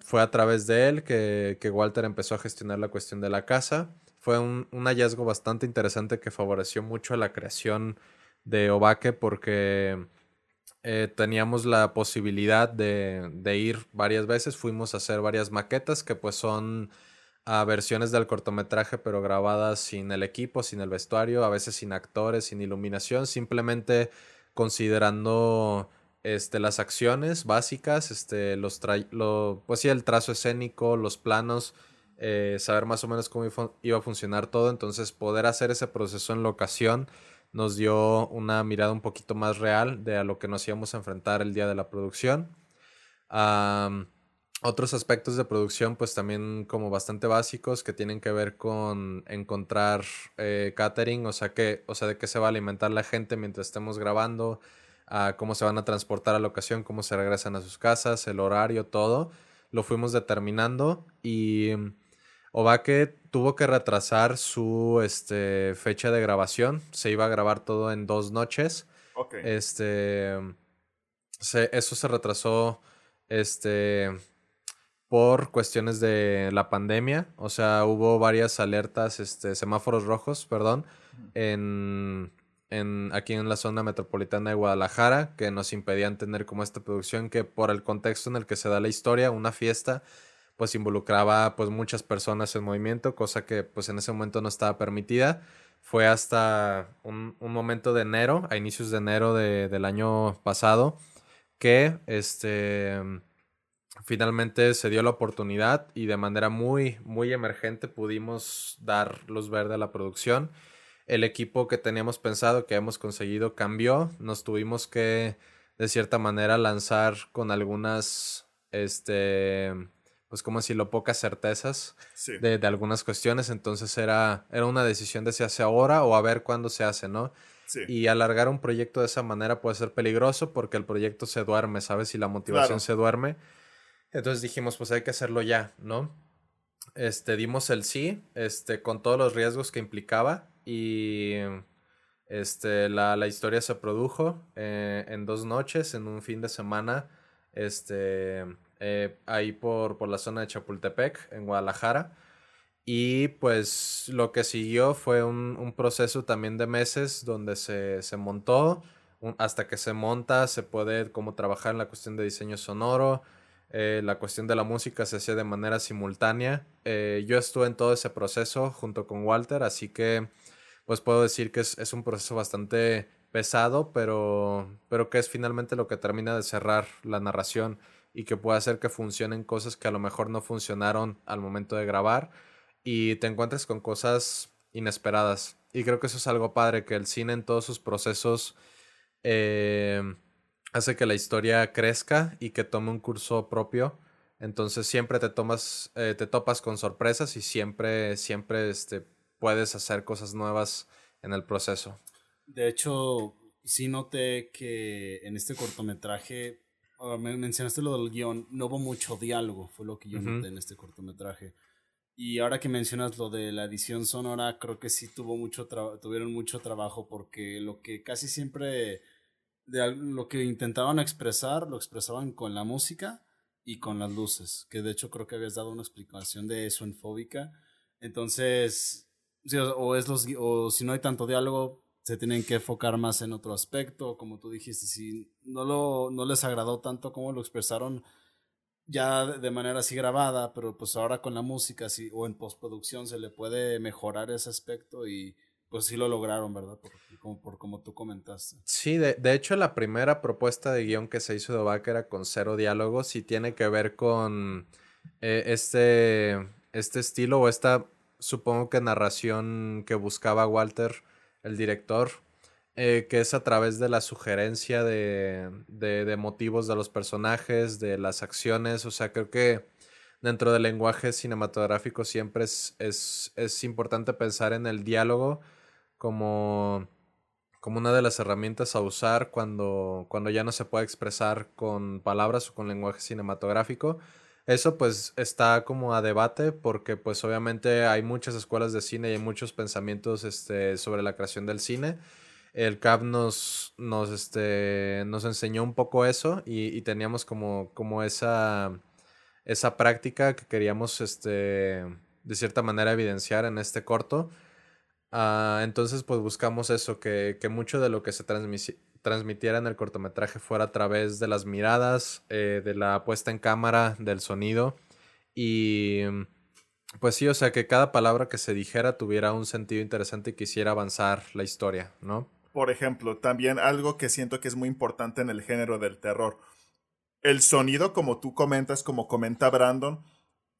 fue a través de él que, Walter empezó a gestionar la cuestión de la casa. Fue un, hallazgo bastante interesante que favoreció mucho la creación de Obaque porque eh, teníamos la posibilidad de, ir varias veces. Fuimos a hacer varias maquetas que pues son a versiones del cortometraje pero grabadas sin el equipo, sin el vestuario, a veces sin actores, sin iluminación, simplemente considerando este, las acciones básicas, este, los lo, pues sí, el trazo escénico, los planos, eh, saber más o menos cómo iba a funcionar todo, entonces poder hacer ese proceso en locación nos dio una mirada un poquito más real de a lo que nos íbamos a enfrentar el día de la producción. otros aspectos de producción, pues también como bastante básicos que tienen que ver con encontrar eh, catering, o sea, que, o sea, de qué se va a alimentar la gente mientras estemos grabando, cómo se van a transportar a la ocasión, cómo se regresan a sus casas, el horario, todo. Lo fuimos determinando y Obaque tuvo que retrasar su este, fecha de grabación. Se iba a grabar todo en dos noches. Este, eso se retrasó este, por cuestiones de la pandemia. O sea, hubo varias alertas, este, semáforos rojos, perdón, en aquí en la zona metropolitana de Guadalajara que nos impedían tener como esta producción que por el contexto en el que se da la historia, una fiesta, pues involucraba pues muchas personas en movimiento, cosa que pues en ese momento no estaba permitida. Fue hasta un, momento de enero, a inicios de enero del año pasado, que este finalmente se dio la oportunidad y de manera muy, muy emergente pudimos dar luz verde a la producción el equipo que teníamos pensado, que hemos conseguido, cambió. Nos tuvimos que, de cierta manera, lanzar con algunas, este, pues como decirlo, pocas certezas de, algunas cuestiones. Entonces era, era una decisión de si hace ahora o a ver cuándo se hace, ¿no? Y alargar un proyecto de esa manera puede ser peligroso porque el proyecto se duerme, ¿sabes? Y la motivación se duerme. Entonces dijimos, pues hay que hacerlo ya, ¿no? Este, dimos el sí, este, con todos los riesgos que implicaba y este, la, la historia se produjo eh, en dos noches, en un fin de semana, este, eh, ahí por, por la zona de Chapultepec, en Guadalajara. Y pues lo que siguió fue un, un proceso también de meses donde se, se montó, hasta que se monta se puede como trabajar en la cuestión de diseño sonoro, eh, la cuestión de la música se hacía de manera simultánea. yo estuve en todo ese proceso junto con Walter, así que pues puedo decir que es, un proceso bastante pesado, pero, pero que es finalmente lo que termina de cerrar la narración y que puede hacer que funcionen cosas que a lo mejor no funcionaron al momento de grabar y te encuentres con cosas inesperadas. Y creo que eso es algo padre, que el cine en todos sus procesos eh, hace que la historia crezca y que tome un curso propio. Entonces siempre te tomas, eh, te topas con sorpresas y siempre, siempre este, puedes hacer cosas nuevas en el proceso. De hecho, sí noté que en este cortometraje, me mencionaste lo del guion, no hubo mucho diálogo, fue lo que yo noté en este cortometraje. Y ahora que mencionas lo de la edición sonora, creo que sí tuvo mucho tuvieron mucho trabajo porque lo que casi siempre de lo que intentaban expresar lo expresaban con la música y con las luces, que de hecho creo que habías dado una explicación de eso en Fóbica. Entonces, o, es los, o si no hay tanto diálogo, se tienen que enfocar más en otro aspecto, como tú dijiste, si no, lo, no les agradó tanto como lo expresaron ya de manera así grabada, pero pues ahora con la música sí, o en postproducción se le puede mejorar ese aspecto y pues sí lo lograron, ¿verdad? Por, como, por tú comentaste. Sí, de, de, hecho la primera propuesta de guion que se hizo de Vaca era con cero diálogos y tiene que ver con eh, este, este estilo o esta, supongo que narración que buscaba Walter, el director, eh, que es a través de la sugerencia de, de, motivos de los personajes, de las acciones, o sea, creo que dentro del lenguaje cinematográfico siempre es, es, es importante pensar en el diálogo como, como una de las herramientas a usar cuando, cuando ya no se puede expresar con palabras o con lenguaje cinematográfico. Eso pues está como a debate porque pues obviamente hay muchas escuelas de cine y hay muchos pensamientos este, sobre la creación del cine el CAP nos, nos, este, nos enseñó un poco eso y, teníamos como, como esa, esa práctica que queríamos este, de cierta manera evidenciar en este corto. Ah, entonces pues buscamos eso, que, mucho de lo que se transmitiera en el cortometraje fuera a través de las miradas, eh, de la puesta en cámara, del sonido y... Pues sí, o sea, que cada palabra que se dijera tuviera un sentido interesante y quisiera avanzar la historia, ¿no? por ejemplo, también algo que siento que es muy importante en el género del terror. El sonido, como tú comentas, como comenta Brandon,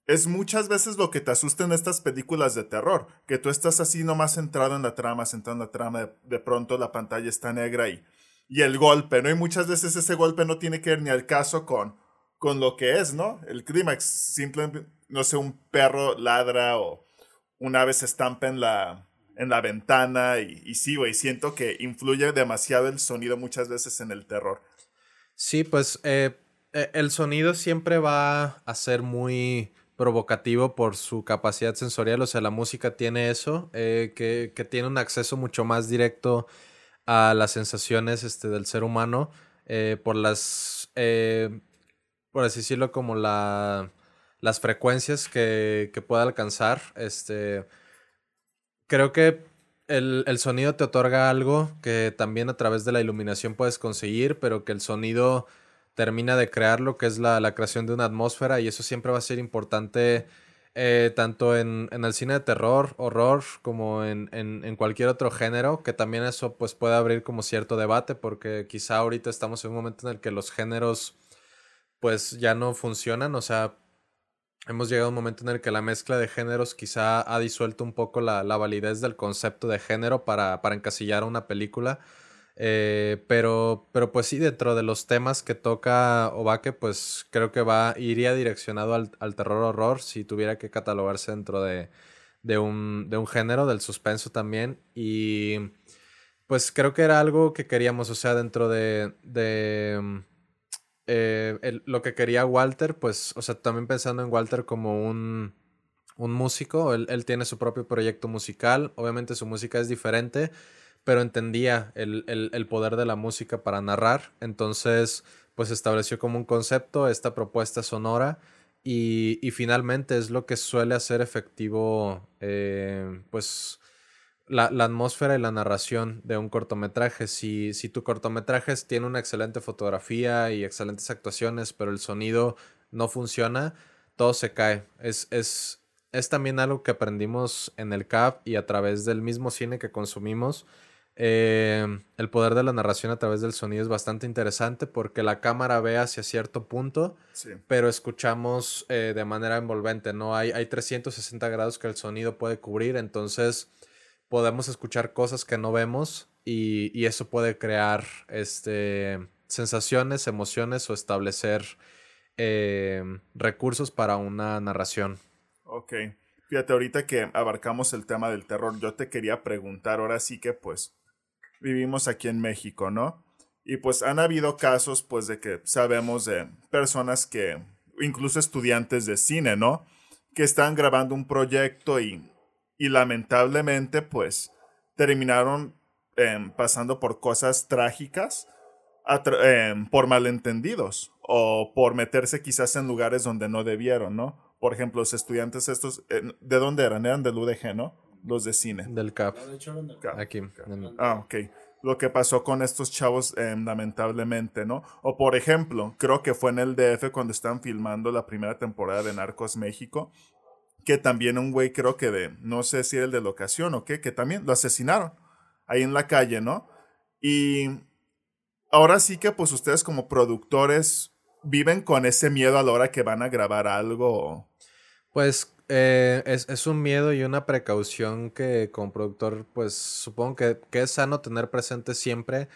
es muchas veces lo que te asusta en estas películas de terror, que tú estás así nomás centrado en la trama, centrado en la trama, de, pronto la pantalla está negra y, y el golpe, ¿no? Y muchas veces ese golpe no tiene que ver ni al caso con, con lo que es, ¿no? El clímax, simplemente, no sé, un perro ladra o una vez se estampa en la, en la ventana y, y sí, güey, siento que influye demasiado el sonido muchas veces en el terror. Sí, pues eh, eh, el sonido siempre va a ser muy provocativo por su capacidad sensorial, o sea, la música tiene eso, eh, que, tiene un acceso mucho más directo a las sensaciones este, del ser humano, por las, por así decirlo, como la, las frecuencias que, que puede alcanzar, este creo que el, sonido te otorga algo que también a través de la iluminación puedes conseguir, pero que el sonido termina de crear lo que es la, creación de una atmósfera y eso siempre va a ser importante eh, tanto en, el cine de terror, horror, como en, en, cualquier otro género, que también eso pues puede abrir como cierto debate, porque quizá ahorita estamos en un momento en el que los géneros pues ya no funcionan, o sea, hemos llegado a un momento en el que la mezcla de géneros quizá ha disuelto un poco la, validez del concepto de género para, encasillar una película. Eh, pero, pero pues sí, dentro de los temas que toca Obake, pues creo que va, iría direccionado al, terror horror si tuviera que catalogarse dentro de, un, de un género, del suspenso también. Y pues creo que era algo que queríamos, o sea, dentro de, de eh, lo que quería Walter, pues, o sea, también pensando en Walter como un, un músico, él, tiene su propio proyecto musical, obviamente su música es diferente, pero entendía el, el, poder de la música para narrar, entonces, pues estableció como un concepto esta propuesta sonora. Y, y finalmente es lo que suele hacer efectivo, eh, pues, la, atmósfera y la narración de un cortometraje. Si, si tu cortometraje tiene una excelente fotografía y excelentes actuaciones, pero el sonido no funciona, todo se cae. Es, es, es también algo que aprendimos en el CAP y a través del mismo cine que consumimos. Eh, el poder de la narración a través del sonido es bastante interesante porque la cámara ve hacia cierto punto, pero escuchamos eh, de manera envolvente, ¿no? Hay, hay 360 grados que el sonido puede cubrir, entonces podemos escuchar cosas que no vemos y, eso puede crear este, sensaciones, emociones o establecer eh, recursos para una narración. Ok. Fíjate, ahorita que abarcamos el tema del terror, yo te quería preguntar, ahora sí que pues vivimos aquí en México, ¿no? Y pues han habido casos pues de que sabemos de personas que, incluso estudiantes de cine, ¿no? que estaban grabando un proyecto y, y lamentablemente pues terminaron em, pasando por cosas trágicas em, por malentendidos o por meterse quizás en lugares donde no debieron, ¿no? Por ejemplo, los estudiantes estos, ¿de dónde eran? Eran del UDG, ¿no? Los de cine. Del CAP. Aquí. Ah, ok. Lo que pasó con estos chavos, em, lamentablemente, ¿no? O por ejemplo, creo que fue en el DF cuando estaban filmando la primera temporada de Narcos México, que también un güey, creo que de, no sé si era el de locación o qué, que también lo asesinaron ahí en la calle, ¿no? Y ahora sí que pues ustedes como productores viven con ese miedo a la hora que van a grabar algo. Pues eh, es, un miedo y una precaución que como productor pues supongo que, es sano tener presente siempre.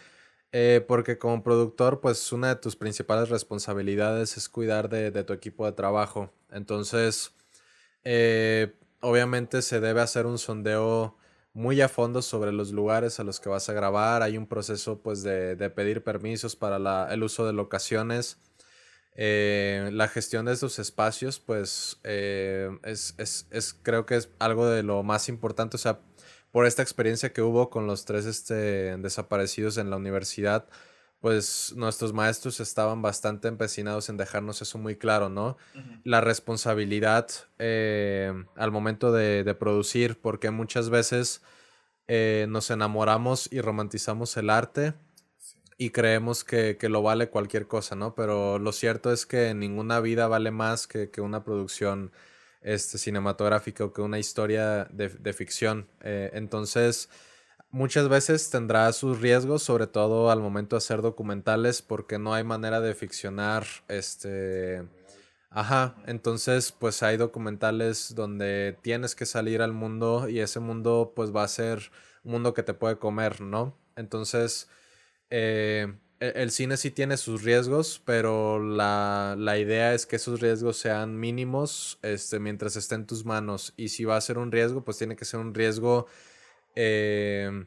Eh, porque como productor, pues una de tus principales responsabilidades es cuidar de, de tu equipo de trabajo. Entonces, eh, obviamente se debe hacer un sondeo muy a fondo sobre los lugares a los que vas a grabar. Hay un proceso pues de, pedir permisos para el uso de locaciones. Eh, la gestión de estos espacios pues eh, es, es, creo que es algo de lo más importante. O sea, por esta experiencia que hubo con los tres este, desaparecidos en la universidad, pues nuestros maestros estaban bastante empecinados en dejarnos eso muy claro, ¿no? La responsabilidad eh, al momento de, producir, porque muchas veces nos enamoramos y romantizamos el arte y creemos que, lo vale cualquier cosa, ¿no? Pero lo cierto es que ninguna vida vale más que, una producción este, cinematográfica o que una historia de, ficción. Eh, entonces muchas veces tendrá sus riesgos, sobre todo al momento de hacer documentales, porque no hay manera de ficcionar este... Ajá, entonces pues hay documentales donde tienes que salir al mundo y ese mundo pues va a ser un mundo que te puede comer, ¿no? Entonces eh, e-, el cine sí tiene sus riesgos, pero la, la, idea es que esos riesgos sean mínimos este, mientras esté en tus manos y si va a ser un riesgo pues tiene que ser un riesgo Em,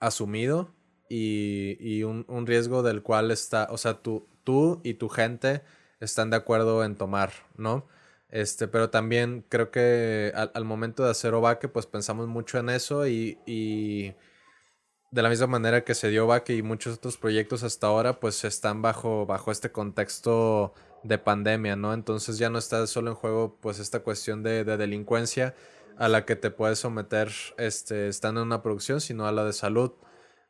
asumido y, un, riesgo del cual está, o sea, tú, tú y tu gente están de acuerdo en tomar, ¿no? Este, pero también creo que al, momento de hacer Obaque, pues pensamos mucho en eso y, y, de la misma manera que se dio Obaque y muchos otros proyectos hasta ahora, pues están bajo, bajo este contexto de pandemia, ¿no? Entonces ya no está solo en juego pues esta cuestión de, de delincuencia, a la que te puedes someter este, estando en una producción, sino a la de salud.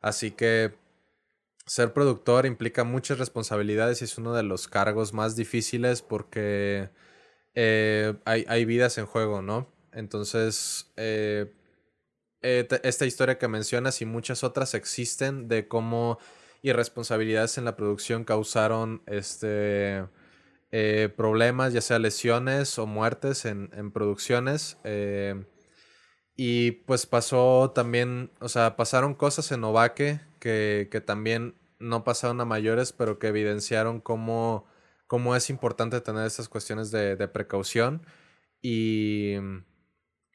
Así que ser productor implica muchas responsabilidades y es uno de los cargos más difíciles porque eh, hay, vidas en juego, ¿no? Entonces, eh, eh, esta historia que mencionas y muchas otras existen de cómo irresponsabilidades en la producción causaron este eh, problemas, ya sea lesiones o muertes en, producciones. Eh, y pues pasó también, o sea, pasaron cosas en Ovaque que, también no pasaron a mayores, pero que evidenciaron cómo, cómo es importante tener estas cuestiones de, precaución. Y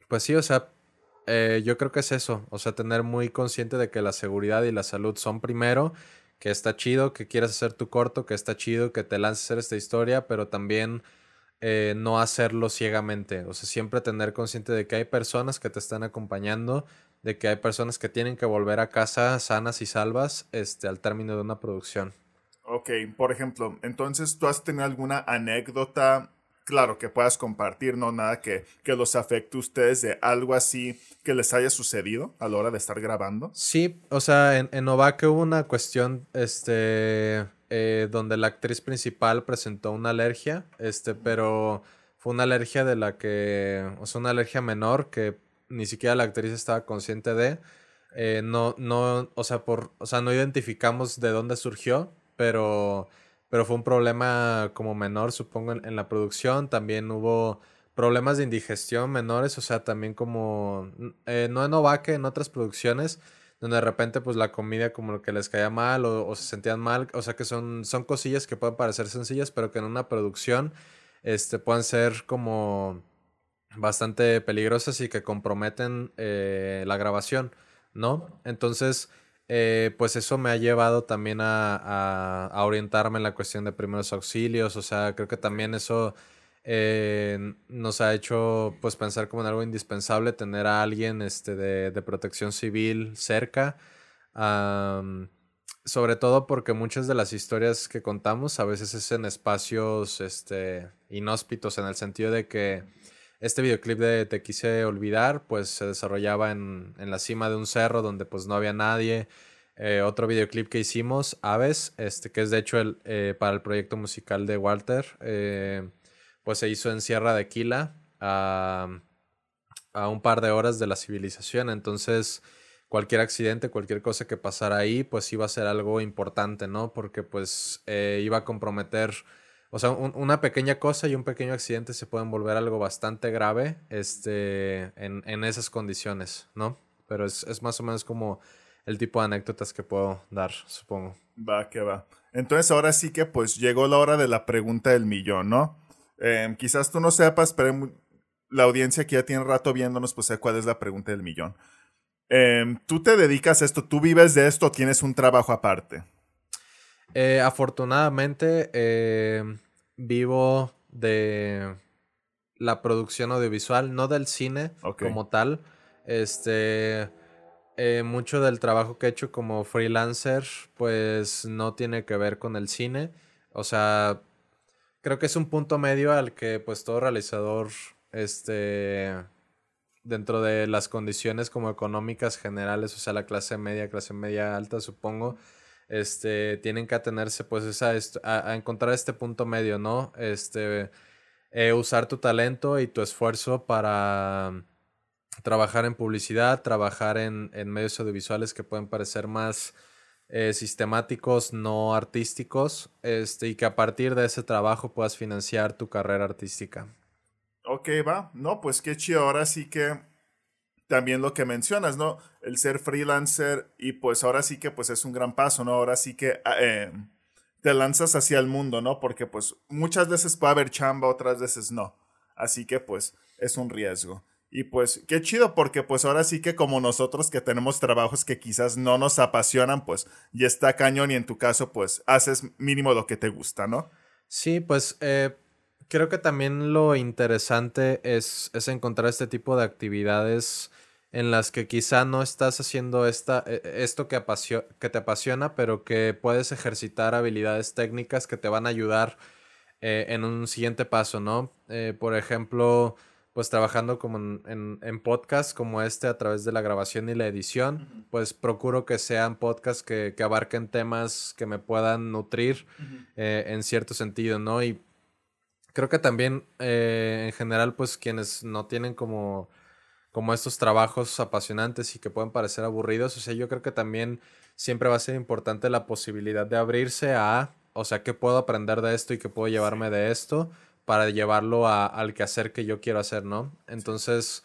pues sí, o sea, eh, yo creo que es eso, o sea, tener muy consciente de que la seguridad y la salud son primero que está chido, que quieras hacer tu corto, que está chido, que te lances a hacer esta historia, pero también eh, no hacerlo ciegamente. O sea, siempre tener consciente de que hay personas que te están acompañando, de que hay personas que tienen que volver a casa sanas y salvas este, al término de una producción. Ok, por ejemplo, entonces tú has tenido alguna anécdota claro, que puedas compartir, no nada que, que los afecte a ustedes de algo así que les haya sucedido a la hora de estar grabando. Sí, o sea, en, en hubo una cuestión, este, eh, donde la actriz principal presentó una alergia, este, pero fue una alergia de la que, o sea, una alergia menor que ni siquiera la actriz estaba consciente de. Eh, no, no, o sea, por, o sea, no identificamos de dónde surgió, pero pero fue un problema como menor, supongo, en, la producción. También hubo problemas de indigestión menores, o sea, también como, eh, no en Ovaque, en otras producciones, donde de repente pues la comida como que les caía mal o, se sentían mal, o sea que son, son cosillas que pueden parecer sencillas, pero que en una producción este, pueden ser como bastante peligrosas y que comprometen eh, la grabación, ¿no? Entonces eh, pues eso me ha llevado también a, orientarme en la cuestión de primeros auxilios, o sea, creo que también eso eh, nos ha hecho pues pensar como en algo indispensable tener a alguien este, de, protección civil cerca. sobre todo porque muchas de las historias que contamos a veces es en espacios este, inhóspitos, en el sentido de que este videoclip de Te quise olvidar, pues se desarrollaba en, la cima de un cerro donde pues no había nadie. Eh, otro videoclip que hicimos, Aves, este, que es de hecho el, eh, para el proyecto musical de Walter, eh, pues se hizo en Sierra de Quila, a, a, un par de horas de la civilización. Entonces, cualquier accidente, cualquier cosa que pasara ahí, pues iba a ser algo importante, ¿no? Porque pues iba a comprometer o sea, una pequeña cosa y un pequeño accidente se pueden volver algo bastante grave este, en, esas condiciones, ¿no? Pero es, más o menos como el tipo de anécdotas que puedo dar, supongo. Va, que va. Entonces ahora sí que pues llegó la hora de la pregunta del millón, ¿no? Em, quizás tú no sepas, pero la audiencia que ya tiene rato viéndonos, pues sé cuál es la pregunta del millón. Em, ¿Tú te dedicas a esto? ¿Tú vives de esto o tienes un trabajo aparte? Eh, afortunadamente, eh, vivo de la producción audiovisual, no del cine como tal. Este, eh, mucho del trabajo que he hecho como freelancer, pues no tiene que ver con el cine. O sea, creo que es un punto medio al que pues todo realizador, este, dentro de las condiciones como económicas generales, o sea, la clase media, clase media alta, supongo, este, tienen que atenerse pues a, encontrar este punto medio, ¿no? Este, eh, usar tu talento y tu esfuerzo para trabajar en publicidad, trabajar en, medios audiovisuales que pueden parecer más eh, sistemáticos, no artísticos, este, y que a partir de ese trabajo puedas financiar tu carrera artística. Ok, va. No, pues qué chido. Ahora sí que también lo que mencionas, ¿no? El ser freelancer y pues ahora sí que pues es un gran paso, ¿no? Ahora sí que ah, eh, te lanzas hacia el mundo, ¿no? Porque pues muchas veces puede haber chamba, otras veces no. Así que pues es un riesgo. Y pues qué chido porque pues ahora sí que como nosotros que tenemos trabajos que quizás no nos apasionan, pues ya está cañón y en tu caso pues haces mínimo lo que te gusta, ¿no? Sí, pues eh, creo que también lo interesante es, es encontrar este tipo de actividades en las que quizá no estás haciendo esta, e, e, esto que, que te apasiona, pero que puedes ejercitar habilidades técnicas que te van a ayudar eh, en un siguiente paso, ¿no? Eh, por ejemplo, pues trabajando como en, en, podcasts como este a través de la grabación y la edición, pues procuro que sean podcasts que, abarquen temas que me puedan nutrir eh, en cierto sentido, ¿no? Y creo que también en general, pues quienes no tienen como como estos trabajos apasionantes y que pueden parecer aburridos. O sea, yo creo que también siempre va a ser importante la posibilidad de abrirse a, o sea, qué puedo aprender de esto y qué puedo llevarme de esto para llevarlo a, al quehacer que yo quiero hacer, ¿no? Entonces,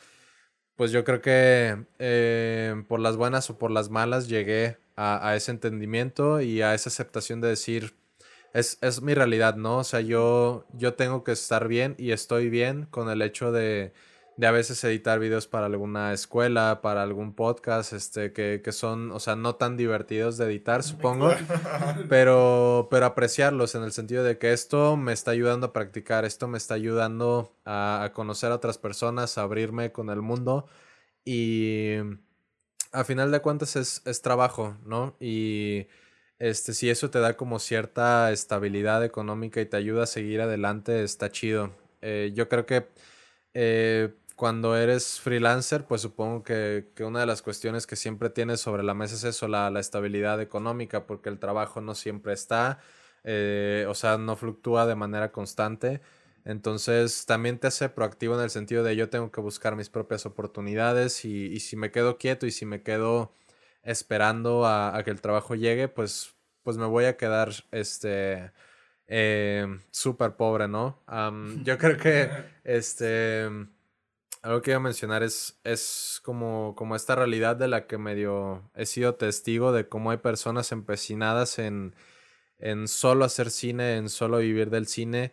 pues yo creo que eh, por las buenas o por las malas llegué a, ese entendimiento y a esa aceptación de decir, es, es, mi realidad, ¿no? O sea, yo, yo tengo que estar bien y estoy bien con el hecho de de a veces editar videos para alguna escuela, para algún podcast, este, que, que son, o sea, no tan divertidos de editar, supongo, pero, pero apreciarlos en el sentido de que esto me está ayudando a practicar, esto me está ayudando a, conocer a otras personas, a abrirme con el mundo y a final de cuentas es, es trabajo, ¿no? Y este, si eso te da como cierta estabilidad económica y te ayuda a seguir adelante, está chido. Eh, yo creo que eh, cuando eres freelancer, pues supongo que, una de las cuestiones que siempre tienes sobre la mesa es eso, la, estabilidad económica, porque el trabajo no siempre está, eh, o sea, no fluctúa de manera constante. Entonces también te hace proactivo en el sentido de yo tengo que buscar mis propias oportunidades y, si me quedo quieto y si me quedo esperando a, que el trabajo llegue, pues, pues me voy a quedar este eh, súper pobre, ¿no? yo creo que este algo que iba a mencionar es, es como, como esta realidad de la que medio he sido testigo de cómo hay personas empecinadas en, en solo hacer cine, en solo vivir del cine,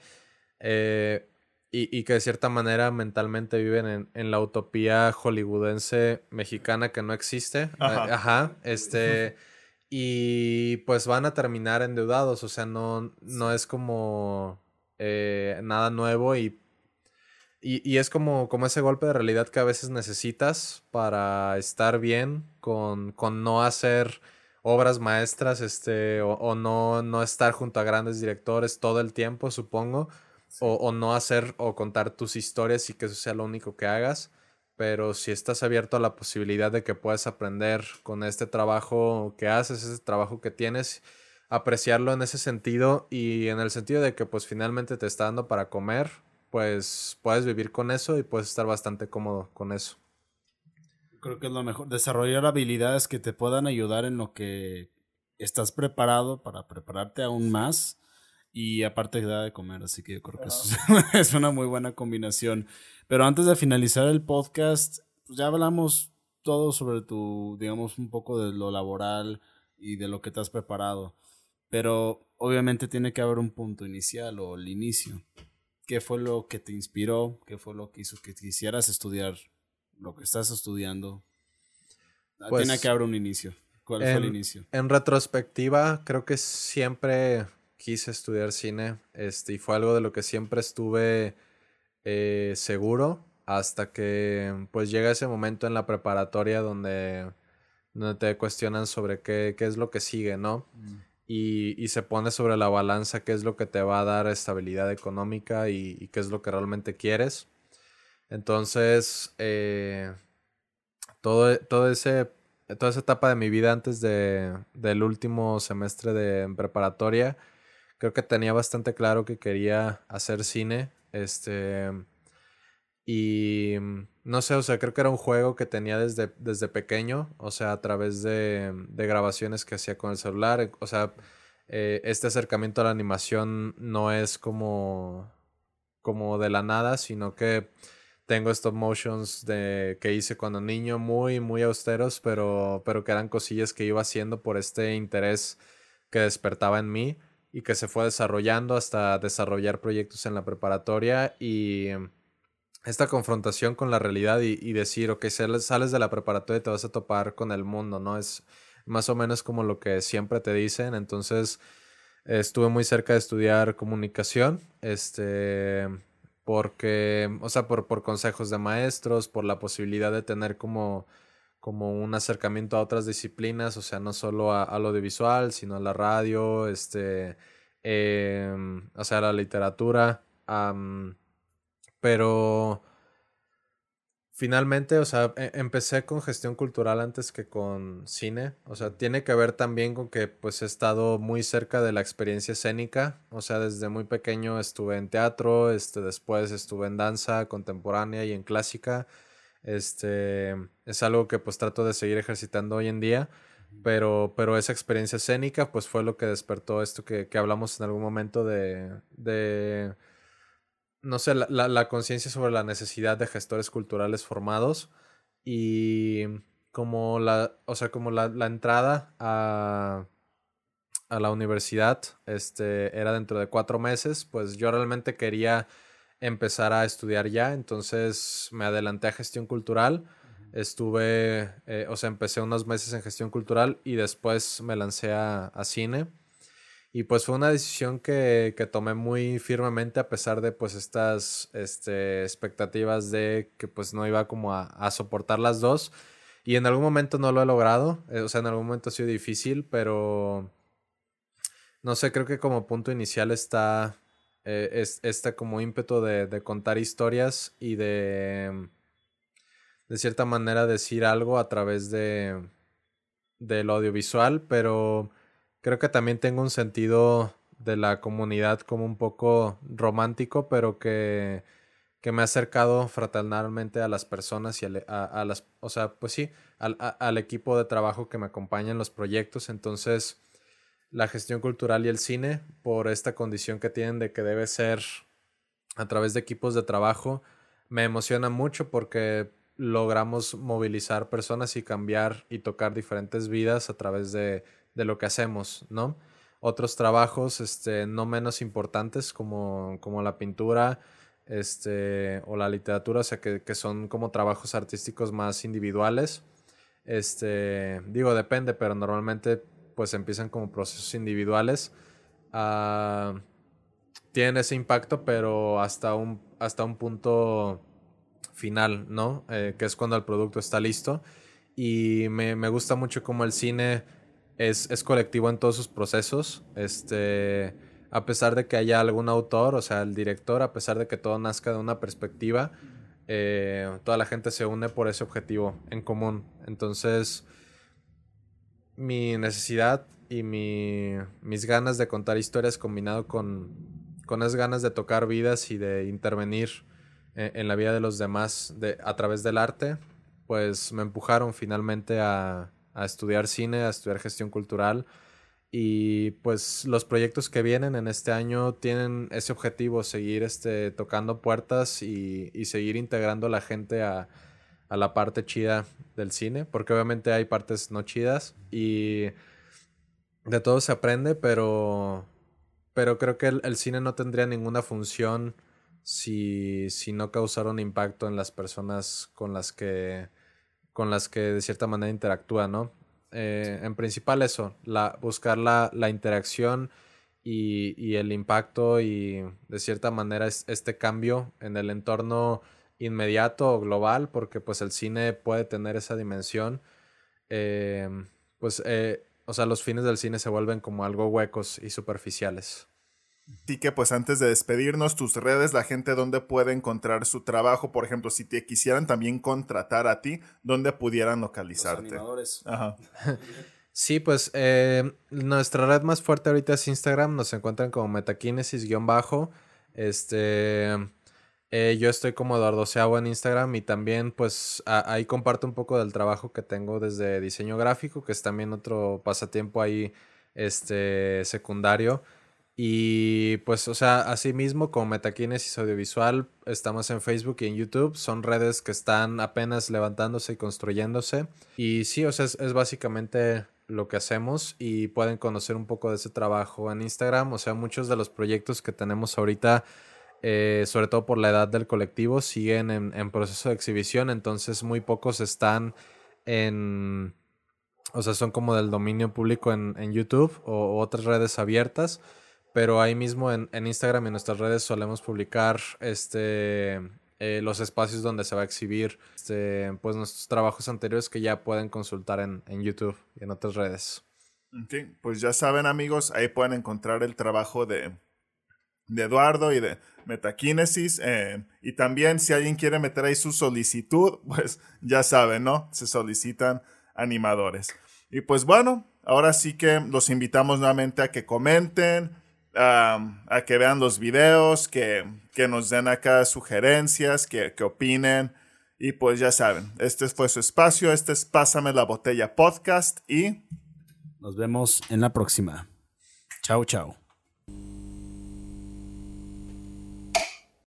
eh, y, que de cierta manera mentalmente viven en, la utopía hollywoodense mexicana que no existe. Eh, ajá. este. Y pues van a terminar endeudados, o sea, no, no es como eh, nada nuevo y Y, es como, como ese golpe de realidad que a veces necesitas para estar bien con, con no hacer obras maestras este, o, no, no estar junto a grandes directores todo el tiempo, supongo, o, o, no hacer o contar tus historias y que eso sea lo único que hagas. Pero si estás abierto a la posibilidad de que puedas aprender con este trabajo que haces, ese trabajo que tienes, apreciarlo en ese sentido y en el sentido de que pues finalmente te está dando para comer, pues puedes vivir con eso y puedes estar bastante cómodo con eso. Creo que es lo mejor. Desarrollar habilidades que te puedan ayudar en lo que estás preparado para prepararte aún más y aparte da de comer, así que yo creo que eso es una muy buena combinación. Pero antes de finalizar el podcast, pues ya hablamos todo sobre tu, digamos, un poco de lo laboral y de lo que te has preparado. Pero obviamente tiene que haber un punto inicial o el inicio qué fue lo que te inspiró, qué fue lo que hizo que quisieras estudiar lo que estás estudiando. Ah, tiene pues, que haber un inicio. ¿Cuál fue el inicio? En retrospectiva, creo que siempre quise estudiar cine este, y fue algo de lo que siempre estuve eh, seguro hasta que pues llega ese momento en la preparatoria donde, donde te cuestionan sobre qué, qué es lo que sigue, ¿no? Mm y, se pone sobre la balanza qué es lo que te va a dar estabilidad económica y, qué es lo que realmente quieres. Entonces, eh, todo, todo ese, toda esa etapa de mi vida antes de, del último semestre de preparatoria, creo que tenía bastante claro que quería hacer cine. Este, y mm, no sé, o sea, creo que era un juego que tenía desde, desde pequeño, o sea, a través de, de grabaciones que hacía con el celular. O sea, eh, este acercamiento a la animación no es como, como de la nada, sino que tengo stop motions de, que hice cuando niño, muy, muy austeros, pero, pero que eran cosillas que iba haciendo por este interés que despertaba en mí y que se fue desarrollando hasta desarrollar proyectos en la preparatoria y esta confrontación con la realidad y, decir, ok, sales de la preparatoria y te vas a topar con el mundo, ¿no? Es más o menos como lo que siempre te dicen. Entonces, estuve muy cerca de estudiar comunicación, este, porque, o sea, por, por consejos de maestros, por la posibilidad de tener como, como un acercamiento a otras disciplinas, o sea, no solo a, lo audiovisual, sino a la radio, este, em, o sea, a la literatura. Pero finalmente, o sea, e, empecé con gestión cultural antes que con cine. O sea, tiene que ver también con que pues he estado muy cerca de la experiencia escénica. O sea, desde muy pequeño estuve en teatro, este, después estuve en danza contemporánea y en clásica. Este es algo que pues trato de seguir ejercitando hoy en día. Pero, pero esa experiencia escénica pues fue lo que despertó esto que, que hablamos en algún momento de, de no sé, la, la, conciencia sobre la necesidad de gestores culturales formados y como la, o sea, como la, la entrada a, a, la universidad este, era dentro de cuatro meses, pues yo realmente quería empezar a estudiar ya, entonces me adelanté a gestión cultural, estuve, eh, o sea, empecé unos meses en gestión cultural y después me lancé a, a cine y pues fue una decisión que, que, tomé muy firmemente a pesar de pues estas este, expectativas de que pues no iba como a, soportar las dos. Y en algún momento no lo he logrado, eh, o sea, en algún momento ha sido difícil, pero no sé, creo que como punto inicial está eh, es, este como ímpetu de, de, contar historias y de de cierta manera decir algo a través de del audiovisual, pero Creo que también tengo un sentido de la comunidad como un poco romántico, pero que, que me ha acercado fraternalmente a las personas y a, las, o sea, pues sí, al, al, equipo de trabajo que me acompaña en los proyectos. Entonces, la gestión cultural y el cine, por esta condición que tienen de que debe ser a través de equipos de trabajo, me emociona mucho porque logramos movilizar personas y cambiar y tocar diferentes vidas a través de de lo que hacemos, ¿no? Otros trabajos este, no menos importantes como, como la pintura este, o la literatura, o sea, que, que, son como trabajos artísticos más individuales. Este, digo, depende, pero normalmente pues empiezan como procesos individuales. Uh, tienen ese impacto, pero hasta un, hasta un punto final, ¿no? Eh, que es cuando el producto está listo. Y me, me gusta mucho cómo el cine es, es, colectivo en todos sus procesos. Este, a pesar de que haya algún autor, o sea, el director, a pesar de que todo nazca de una perspectiva, eh, toda la gente se une por ese objetivo en común. Entonces, mi necesidad y mi, mis ganas de contar historias combinado con, con esas ganas de tocar vidas y de intervenir en, en la vida de los demás de, a través del arte, pues me empujaron finalmente a, a estudiar cine, a estudiar gestión cultural. Y pues los proyectos que vienen en este año tienen ese objetivo, seguir este, tocando puertas y, y seguir integrando a la gente a, a, la parte chida del cine, porque obviamente hay partes no chidas y de todo se aprende, pero, pero creo que el, cine no tendría ninguna función si, si no causara un impacto en las personas con las que, con las que de cierta manera interactúa, ¿no? Eh, en principal eso, buscar la, la interacción y, y, el impacto y de cierta manera es, este cambio en el entorno inmediato o global, porque pues el cine puede tener esa dimensión, eh, pues, eh, o sea, los fines del cine se vuelven como algo huecos y superficiales. Así que pues antes de despedirnos, tus redes, la gente dónde puede encontrar su trabajo, por ejemplo, si te quisieran también contratar a ti, ¿dónde pudieran localizarte? Los animadores. Ajá. Sí, pues eh, nuestra red más fuerte ahorita es Instagram, nos encuentran como metakinesis-bajo. Este, eh, yo estoy como Eduardo Seabo en Instagram y también pues a, ahí comparto un poco del trabajo que tengo desde diseño gráfico, que es también otro pasatiempo ahí este, secundario. Y pues, o sea, así mismo como Metakinesis Audiovisual, estamos en Facebook y en YouTube. Son redes que están apenas levantándose y construyéndose. Y sí, o sea, es, básicamente lo que hacemos y pueden conocer un poco de ese trabajo en Instagram. O sea, muchos de los proyectos que tenemos ahorita, eh, sobre todo por la edad del colectivo, siguen en, en proceso de exhibición. Entonces, muy pocos están en... O sea, son como del dominio público en, en YouTube o otras redes abiertas pero ahí mismo en, en, Instagram y en nuestras redes solemos publicar este eh, los espacios donde se va a exhibir este, pues nuestros trabajos anteriores que ya pueden consultar en, en YouTube y en otras redes. Okay. Pues ya saben amigos, ahí pueden encontrar el trabajo de, de Eduardo y de Metakinesis. Eh, y también si alguien quiere meter ahí su solicitud, pues ya saben, ¿no? Se solicitan animadores. Y pues bueno, ahora sí que los invitamos nuevamente a que comenten, Um, a que vean los videos, que, que nos den acá sugerencias, que, que, opinen. Y pues ya saben, este fue su espacio, este es Pásame la botella podcast y nos vemos en la próxima. Chao, chao.